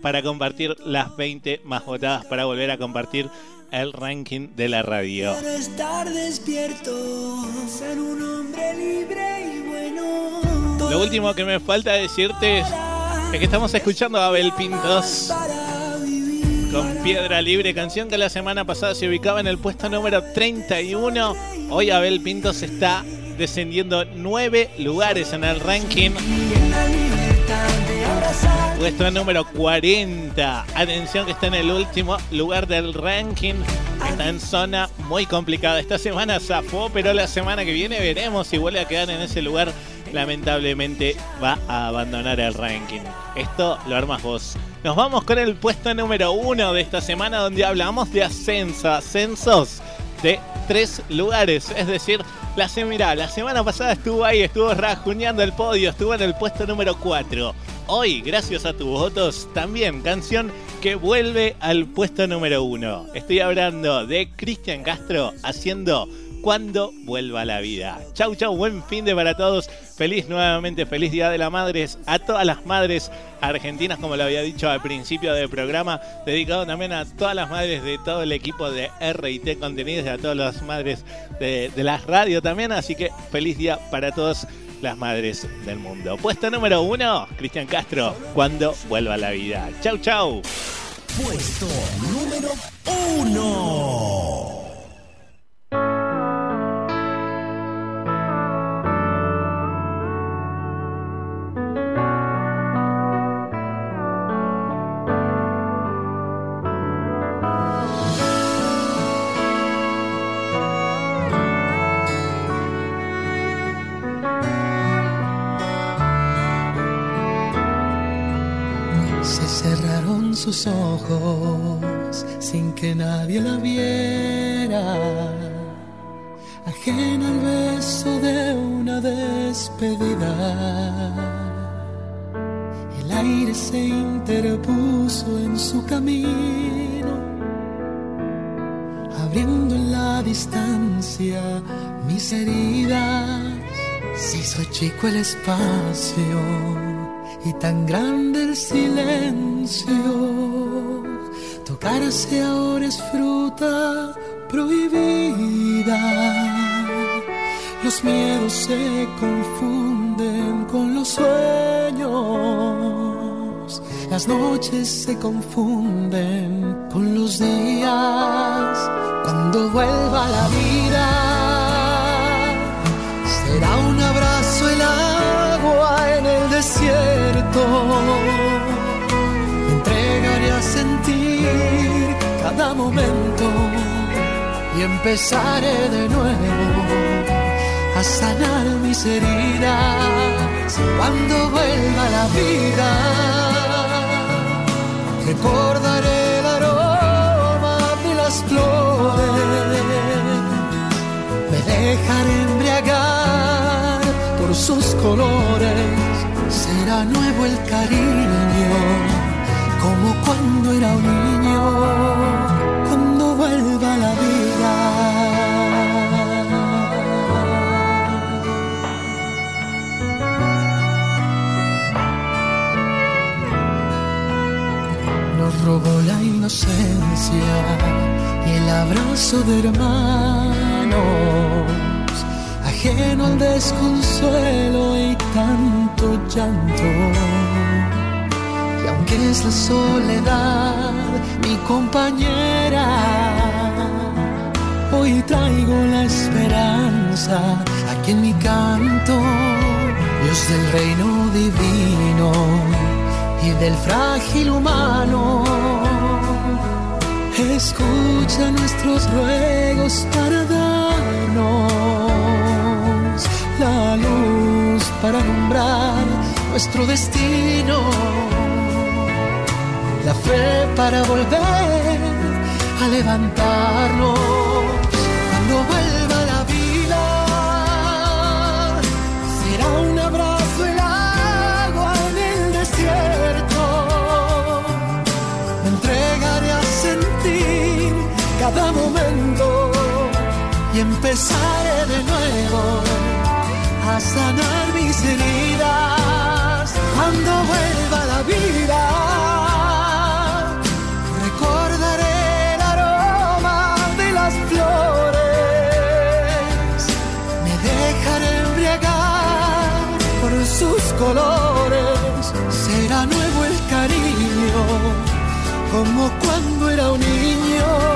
para compartir las 20 más votadas, para volver a compartir el ranking de la radio. Quiero estar despierto, ser un hombre libre y bueno. Lo último que me falta decirte es que estamos escuchando a Abel Pintos con Piedra Libre, canción que la semana pasada se ubicaba en el puesto número 31. Hoy Abel Pintos está descendiendo 9 lugares en el ranking. Puesto número 40. Atención que está en el último lugar del ranking. Está en zona muy complicada. Esta semana zafó, pero la semana que viene veremos si vuelve a quedar en ese lugar. Lamentablemente va a abandonar el ranking. Esto lo armas vos. Nos vamos con el puesto número 1 de esta semana donde hablamos de ascenso. Ascensos de tres lugares. Es decir, la, mirá, la semana pasada estuvo ahí, estuvo rajuñando el podio, estuvo en el puesto número 4. Hoy, gracias a tus votos, también canción que vuelve al puesto número 1. Estoy hablando de Cristian Castro haciendo Cuando vuelva la vida. Chau, chau, buen fin de para todos. Feliz nuevamente, feliz Día de las Madres a todas las madres argentinas, como lo había dicho al principio del programa, dedicado también a todas las madres de todo el equipo de RT Contenidos y a todas las madres de, de las radios también. Así que feliz día para todas las madres del mundo. Puesto número uno, Cristian Castro, cuando vuelva la vida. Chau, chau. Puesto número uno. Sus ojos sin que nadie la viera, ajena al beso de una despedida. El aire se interpuso en su camino, abriendo en la distancia mis heridas. Se hizo chico el espacio y tan grande el silencio. Tocarse ahora es fruta prohibida. Los miedos se confunden con los sueños. Las noches se confunden con los días. Cuando vuelva la vida, Entregaré a sentir cada momento y empezaré de nuevo a sanar mis heridas cuando vuelva la vida. Recordaré el aroma de las flores me dejaré embriagar por sus colores. Será nuevo el cariño, como cuando era un niño, cuando vuelva la vida. Nos robó la inocencia y el abrazo de hermanos, ajeno al desconsuelo y tanto llanto. Y aunque es la soledad mi compañera, hoy traigo la esperanza aquí en mi canto, Dios del reino divino y del frágil humano. Escucha nuestros ruegos para una luz para alumbrar nuestro destino, la fe para volver a levantarnos cuando vuelva la vida. Será un abrazo el agua en el desierto. Me entregaré a sentir cada momento y empezaré de nuevo a sanar mis heridas cuando vuelva la vida. Recordaré el aroma de las flores, me dejaré embriagar por sus colores, será nuevo el cariño como cuando era un niño.